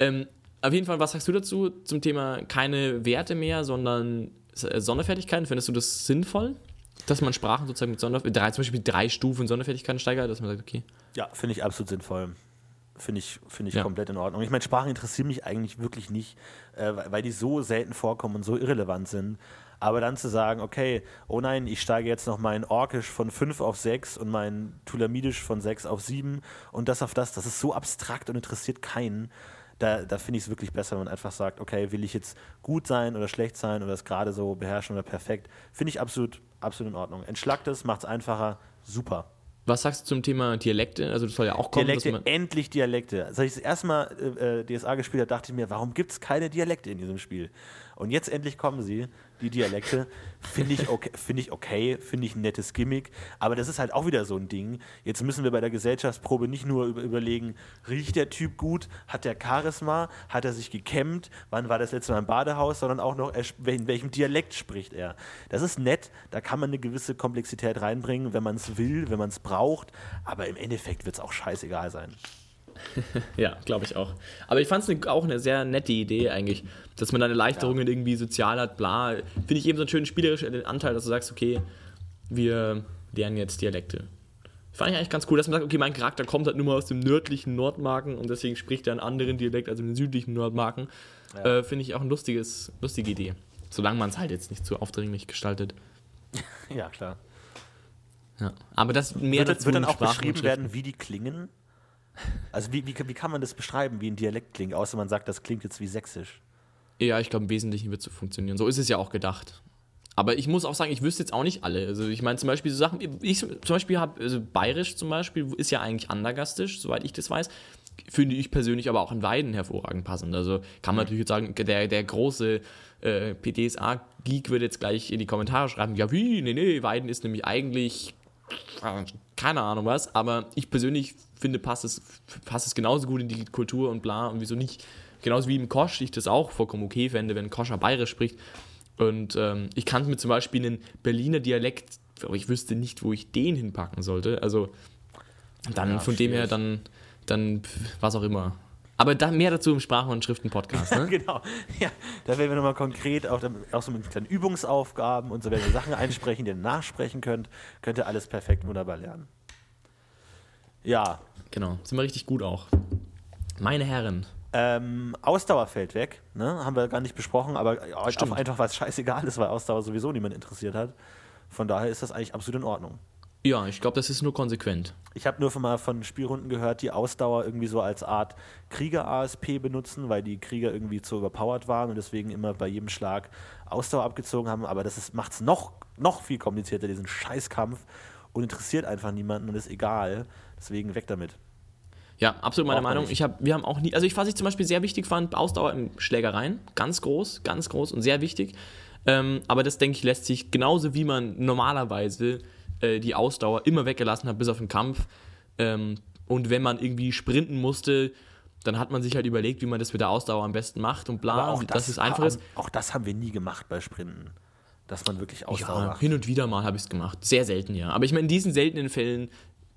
Ähm, auf jeden Fall, was sagst du dazu zum Thema keine Werte mehr, sondern äh, Sonderfertigkeiten? Findest du das sinnvoll? Dass man Sprachen sozusagen mit Sonder drei, zum Beispiel drei Stufen Sonderfertigkeiten steigert, dass man sagt, okay. Ja, finde ich absolut sinnvoll. Finde ich, finde ich Ja. komplett in Ordnung. Ich meine, Sprachen interessieren mich eigentlich wirklich nicht, äh, weil die so selten vorkommen und so irrelevant sind. Aber dann zu sagen, okay, oh nein, ich steige jetzt noch meinen Orkisch von 5 auf 6 und meinen Tulamidisch von 6 auf 7 und das auf das, das ist so abstrakt und interessiert keinen. Da, da finde ich es wirklich besser, wenn man einfach sagt, okay, will ich jetzt gut sein oder schlecht sein oder es gerade so beherrschen oder perfekt. Finde ich absolut, absolut in Ordnung. Entschlackt es, macht es einfacher, super. Was sagst du zum Thema Dialekte? Also das soll ja auch kommen, Dialekte, endlich Dialekte. Als ich das erste Mal äh, äh, DSA gespielt habe, dachte ich mir, warum gibt es keine Dialekte in diesem Spiel? Und jetzt endlich kommen sie, die Dialekte. Finde ich okay, finde ich, okay, finde ich ein nettes Gimmick. Aber das ist halt auch wieder so ein Ding. Jetzt müssen wir bei der Gesellschaftsprobe nicht nur über, überlegen, riecht der Typ gut, hat der Charisma, hat er sich gekämmt, wann war das letzte Mal im Badehaus, sondern auch noch, in welchem Dialekt spricht er. Das ist nett, da kann man eine gewisse Komplexität reinbringen, wenn man es will, wenn man es braucht. Aber im Endeffekt wird es auch scheißegal sein. Ja, glaube ich auch. Aber ich fand es auch eine sehr nette Idee eigentlich, dass man dann Erleichterungen irgendwie sozial hat, bla. Finde ich eben so einen schönen spielerischen Anteil, dass du sagst, okay, wir lernen jetzt Dialekte. Fand ich eigentlich ganz cool, dass man sagt, okay, mein Charakter kommt halt nur mal aus dem nördlichen Nordmarken und deswegen spricht er einen anderen Dialekt als in den südlichen Nordmarken. Ja. Äh, Finde ich auch eine lustiges, lustige Idee. Solange man es halt jetzt nicht zu aufdringlich gestaltet. ja, klar. Ja. Aber das mehr wird, dazu wird dann auch beschrieben werden, wie die klingen? Also wie, wie, wie kann man das beschreiben, wie ein Dialekt klingt, außer man sagt, das klingt jetzt wie sächsisch? Ja, ich glaube, im Wesentlichen wird es so funktionieren. So ist es ja auch gedacht. Aber ich muss auch sagen, ich wüsste jetzt auch nicht alle. Also ich meine zum Beispiel so Sachen, ich zum Beispiel habe, also bayerisch zum Beispiel ist ja eigentlich andergastisch, soweit ich das weiß. Finde ich persönlich aber auch in Weiden hervorragend passend. Also kann man natürlich jetzt sagen, der, der große äh, PDSA-Geek würde jetzt gleich in die Kommentare schreiben, ja wie, nee, nee, Weiden ist nämlich eigentlich keine Ahnung was, aber ich persönlich finde, passt es, passt es genauso gut in die Kultur und bla und wieso nicht. Genauso wie im Kosch ich das auch vollkommen okay fände, wenn Koscher bayerisch spricht. Und ähm, ich kannte mir zum Beispiel einen Berliner Dialekt, aber ich wüsste nicht, wo ich den hinpacken sollte. Also dann ja, von schwierig. dem her dann, dann was auch immer. Aber da mehr dazu im Sprachen- und Schriften-Podcast. Ne? genau. Ja, da werden wir nochmal konkret auch, auch so mit kleinen Übungsaufgaben und so, wenn ihr Sachen einsprechen, die ihr nachsprechen könnt, könnt ihr alles perfekt wunderbar lernen. Ja. Genau, sind wir richtig gut auch. Meine Herren. Ähm, Ausdauer fällt weg, ne? haben wir gar nicht besprochen, aber Stimmt. einfach was scheißegal ist, weil Ausdauer sowieso niemand interessiert hat. Von daher ist das eigentlich absolut in Ordnung. Ja, ich glaube, das ist nur konsequent. Ich habe nur von mal von Spielrunden gehört, die Ausdauer irgendwie so als Art Krieger-ASP benutzen, weil die Krieger irgendwie zu überpowered waren und deswegen immer bei jedem Schlag Ausdauer abgezogen haben. Aber das macht es noch, noch viel komplizierter, diesen Scheißkampf und interessiert einfach niemanden und ist egal. Deswegen weg damit. Ja, absolut meine Meinung. Ich hab, wir haben auch nie, also ich, was ich zum Beispiel sehr wichtig fand, Ausdauer in Schlägereien, ganz groß, ganz groß und sehr wichtig. Ähm, aber das, denke ich, lässt sich genauso wie man normalerweise äh, die Ausdauer immer weggelassen hat, bis auf den Kampf. Ähm, und wenn man irgendwie sprinten musste, dann hat man sich halt überlegt, wie man das mit der Ausdauer am besten macht und bla, auch das, ist einfach ist. Auch das haben wir nie gemacht bei Sprinten. Dass man wirklich Ausdauer ja, macht. Hin und wieder mal habe ich es gemacht. Sehr selten, ja. Aber ich meine, in diesen seltenen Fällen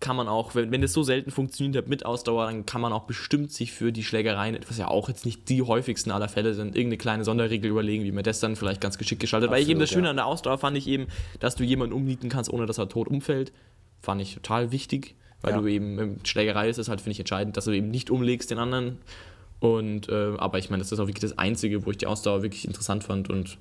kann man auch, wenn, wenn es so selten funktioniert hat mit Ausdauer, dann kann man auch bestimmt sich für die Schlägereien, was ja auch jetzt nicht die häufigsten aller Fälle sind, irgendeine kleine Sonderregel überlegen, wie man das dann vielleicht ganz geschickt gestaltet. Absolut, Weil eben das Schöne ja. an der Ausdauer fand ich eben, dass du jemanden umnieten kannst, ohne dass er tot umfällt. Fand ich total wichtig, weil ja. du eben, in Schlägerei ist es halt, finde ich, entscheidend, dass du eben nicht umlegst den anderen. Und, äh, aber ich meine, das ist auch wirklich das Einzige, wo ich die Ausdauer wirklich interessant fand und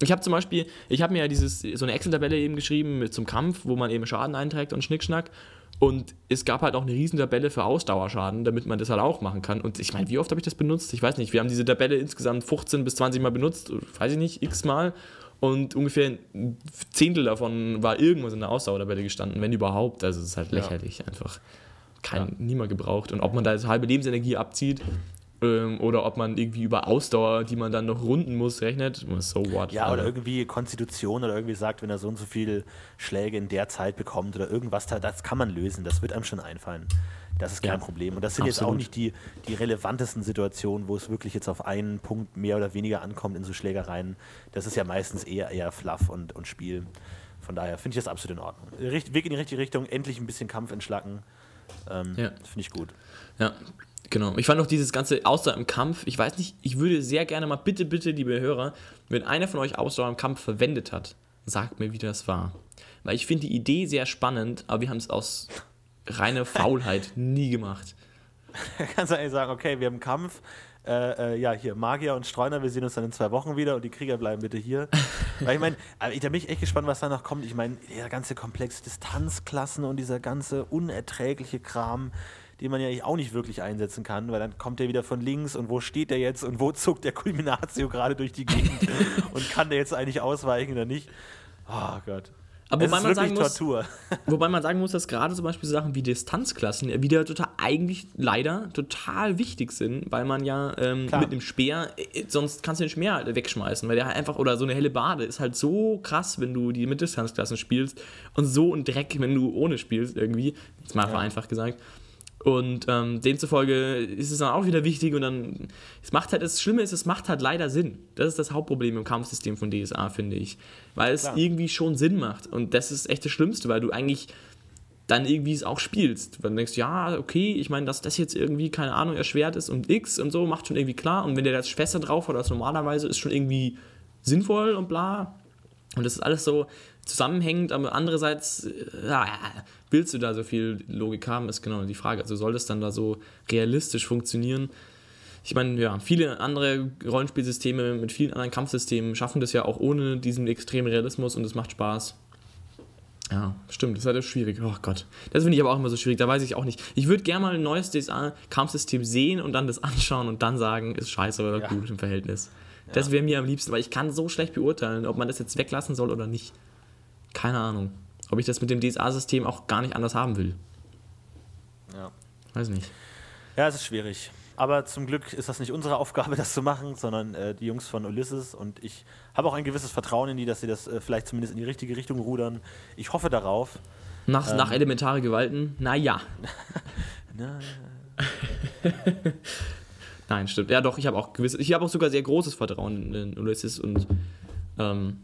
ich habe zum Beispiel, ich habe mir ja dieses, so eine Excel-Tabelle eben geschrieben mit zum Kampf, wo man eben Schaden einträgt und Schnickschnack. Und es gab halt auch eine riesen Tabelle für Ausdauerschaden, damit man das halt auch machen kann. Und ich meine, wie oft habe ich das benutzt? Ich weiß nicht. Wir haben diese Tabelle insgesamt 15 bis 20 Mal benutzt, weiß ich nicht, x Mal. Und ungefähr ein Zehntel davon war irgendwas in der Ausdauertabelle gestanden, wenn überhaupt. Also es ist halt lächerlich ja. einfach. Kein, ja. niemand gebraucht. Und ob man da jetzt halbe Lebensenergie abzieht, oder ob man irgendwie über Ausdauer, die man dann noch runden muss, rechnet. So what? Ja, oder irgendwie Konstitution oder irgendwie sagt, wenn er so und so viele Schläge in der Zeit bekommt oder irgendwas, das kann man lösen. Das wird einem schon einfallen. Das ist kein ja, Problem. Und das sind absolut. jetzt auch nicht die, die relevantesten Situationen, wo es wirklich jetzt auf einen Punkt mehr oder weniger ankommt in so Schlägereien. Das ist ja meistens eher, eher Fluff und, und Spiel. Von daher finde ich das absolut in Ordnung. Weg in die richtige Richtung, endlich ein bisschen Kampf entschlacken. Ähm, ja. Finde ich gut. Ja, Genau. Ich fand auch dieses ganze Ausdauer im Kampf, ich weiß nicht, ich würde sehr gerne mal, bitte, bitte, liebe Hörer, wenn einer von euch Ausdauer im Kampf verwendet hat, sagt mir, wie das war. Weil ich finde die Idee sehr spannend, aber wir haben es aus reiner Faulheit nie gemacht. Kannst du eigentlich sagen, okay, wir haben einen Kampf, äh, äh, ja, hier, Magier und Streuner, wir sehen uns dann in zwei Wochen wieder und die Krieger bleiben bitte hier. Weil ich meine, da bin ich echt gespannt, was da noch kommt. Ich meine, der ganze Komplex Distanzklassen und dieser ganze unerträgliche Kram, den man ja auch nicht wirklich einsetzen kann, weil dann kommt er wieder von links und wo steht der jetzt und wo zuckt der Culminatio gerade durch die Gegend und kann der jetzt eigentlich ausweichen oder nicht? Oh Gott. Aber wobei man, sagen muss, wobei man sagen muss, dass gerade zum Beispiel so Sachen wie Distanzklassen wieder total eigentlich leider total wichtig sind, weil man ja ähm, mit einem Speer, äh, sonst kannst du den Speer halt wegschmeißen, weil der halt einfach, oder so eine helle Bade ist halt so krass, wenn du die mit Distanzklassen spielst und so ein Dreck, wenn du ohne spielst irgendwie, jetzt mal ja. vereinfacht gesagt. Und ähm, demzufolge ist es dann auch wieder wichtig und dann, es macht halt, das Schlimme ist, es macht halt leider Sinn. Das ist das Hauptproblem im Kampfsystem von DSA, finde ich. Weil es Klar. irgendwie schon Sinn macht. Und das ist echt das Schlimmste, weil du eigentlich dann irgendwie es auch spielst. Weil du denkst, ja, okay, ich meine, dass das jetzt irgendwie, keine Ahnung, erschwert ist und X und so, macht schon irgendwie klar. Und wenn der das Schwester drauf hat als normalerweise, ist schon irgendwie sinnvoll und bla. Und das ist alles so zusammenhängend, aber andererseits äh, ja, willst du da so viel Logik haben, ist genau die Frage. Also soll das dann da so realistisch funktionieren? Ich meine, ja, viele andere Rollenspielsysteme mit vielen anderen Kampfsystemen schaffen das ja auch ohne diesen extremen Realismus und es macht Spaß. Ja, stimmt, das ist halt schwierig. Oh Gott. Das finde ich aber auch immer so schwierig, da weiß ich auch nicht. Ich würde gerne mal ein neues DSA-Kampfsystem sehen und dann das anschauen und dann sagen, ist scheiße oder Ja. gut im Verhältnis. Das wäre mir am liebsten, weil ich kann so schlecht beurteilen, ob man das jetzt weglassen soll oder nicht. Keine Ahnung. Ob ich das mit dem DSA-System auch gar nicht anders haben will. Ja. Weiß nicht. Ja, es ist schwierig. Aber zum Glück ist das nicht unsere Aufgabe, das zu machen, sondern äh, die Jungs von Ulysses. Und ich habe auch ein gewisses Vertrauen in die, dass sie das äh, vielleicht zumindest in die richtige Richtung rudern. Ich hoffe darauf. Nach, Ähm. nach elementare Gewalten, naja. Na, Nein, stimmt. Ja, doch, ich habe auch gewiss, ich habe auch sogar sehr großes Vertrauen in, in Ulysses und ähm,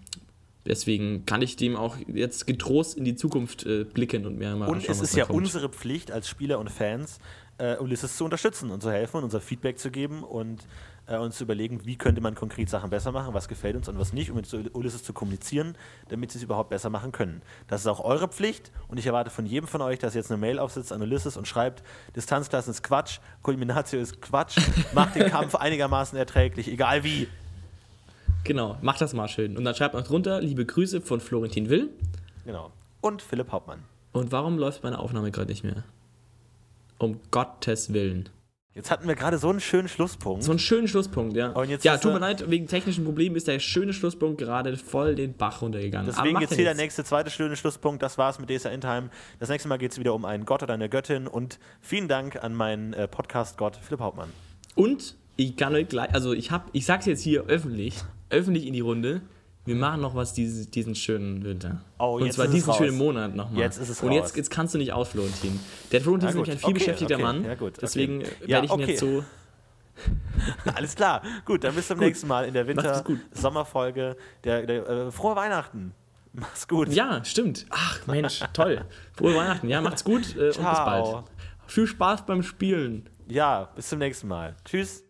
deswegen kann ich dem auch jetzt getrost in die Zukunft äh, blicken und mir mal Und es ist ja kommt. unsere Pflicht als Spieler und Fans, äh, Ulysses zu unterstützen und zu helfen und unser Feedback zu geben und äh, uns zu überlegen, wie könnte man konkret Sachen besser machen, was gefällt uns und was nicht, um mit Ulysses zu kommunizieren, damit sie es überhaupt besser machen können. Das ist auch eure Pflicht und ich erwarte von jedem von euch, dass ihr jetzt eine Mail aufsetzt an Ulysses und schreibt, Distanzklassen ist Quatsch, Kulminatio ist Quatsch, macht den Kampf einigermaßen erträglich, egal wie. Genau, mach das mal schön. Und dann schreibt noch drunter, liebe Grüße von Florentin Will. Genau. Und Philipp Hauptmann. Und warum läuft meine Aufnahme gerade nicht mehr? Um Gottes Willen. Jetzt hatten wir gerade so einen schönen Schlusspunkt. So einen schönen Schlusspunkt, ja. Und jetzt ja, tut mir leid, wegen technischen Problemen ist der schöne Schlusspunkt gerade voll den Bach runtergegangen. Deswegen jetzt hier der nächste, zweite schöne Schlusspunkt. Das war's mit DSA Endtime. Das nächste Mal geht es wieder um einen Gott oder eine Göttin. Und vielen Dank an meinen äh, Podcast-Gott Philipp Hauptmann. Und ich kann euch gleich, also ich hab, ich sag's jetzt hier öffentlich, öffentlich in die Runde. Wir machen noch was dieses, diesen schönen Winter. Oh, Und zwar diesen schönen Monat nochmal. Jetzt ist es Und raus. jetzt, jetzt kannst du nicht aus, Florentin. Der Florentin ist nämlich ein gut, viel okay, beschäftigter okay, Mann. ja gut, okay. Deswegen Ja, werde ich ihn jetzt so. Alles klar. Gut, dann bis zum nächsten Mal in der gut. Winter-Sommerfolge. Der, der, äh, frohe Weihnachten. Mach's gut. Ja, stimmt. Ach, Mensch, toll. Frohe Weihnachten. Ja, macht's gut äh, und bis bald. Viel Spaß beim Spielen. Ja, bis zum nächsten Mal. Tschüss.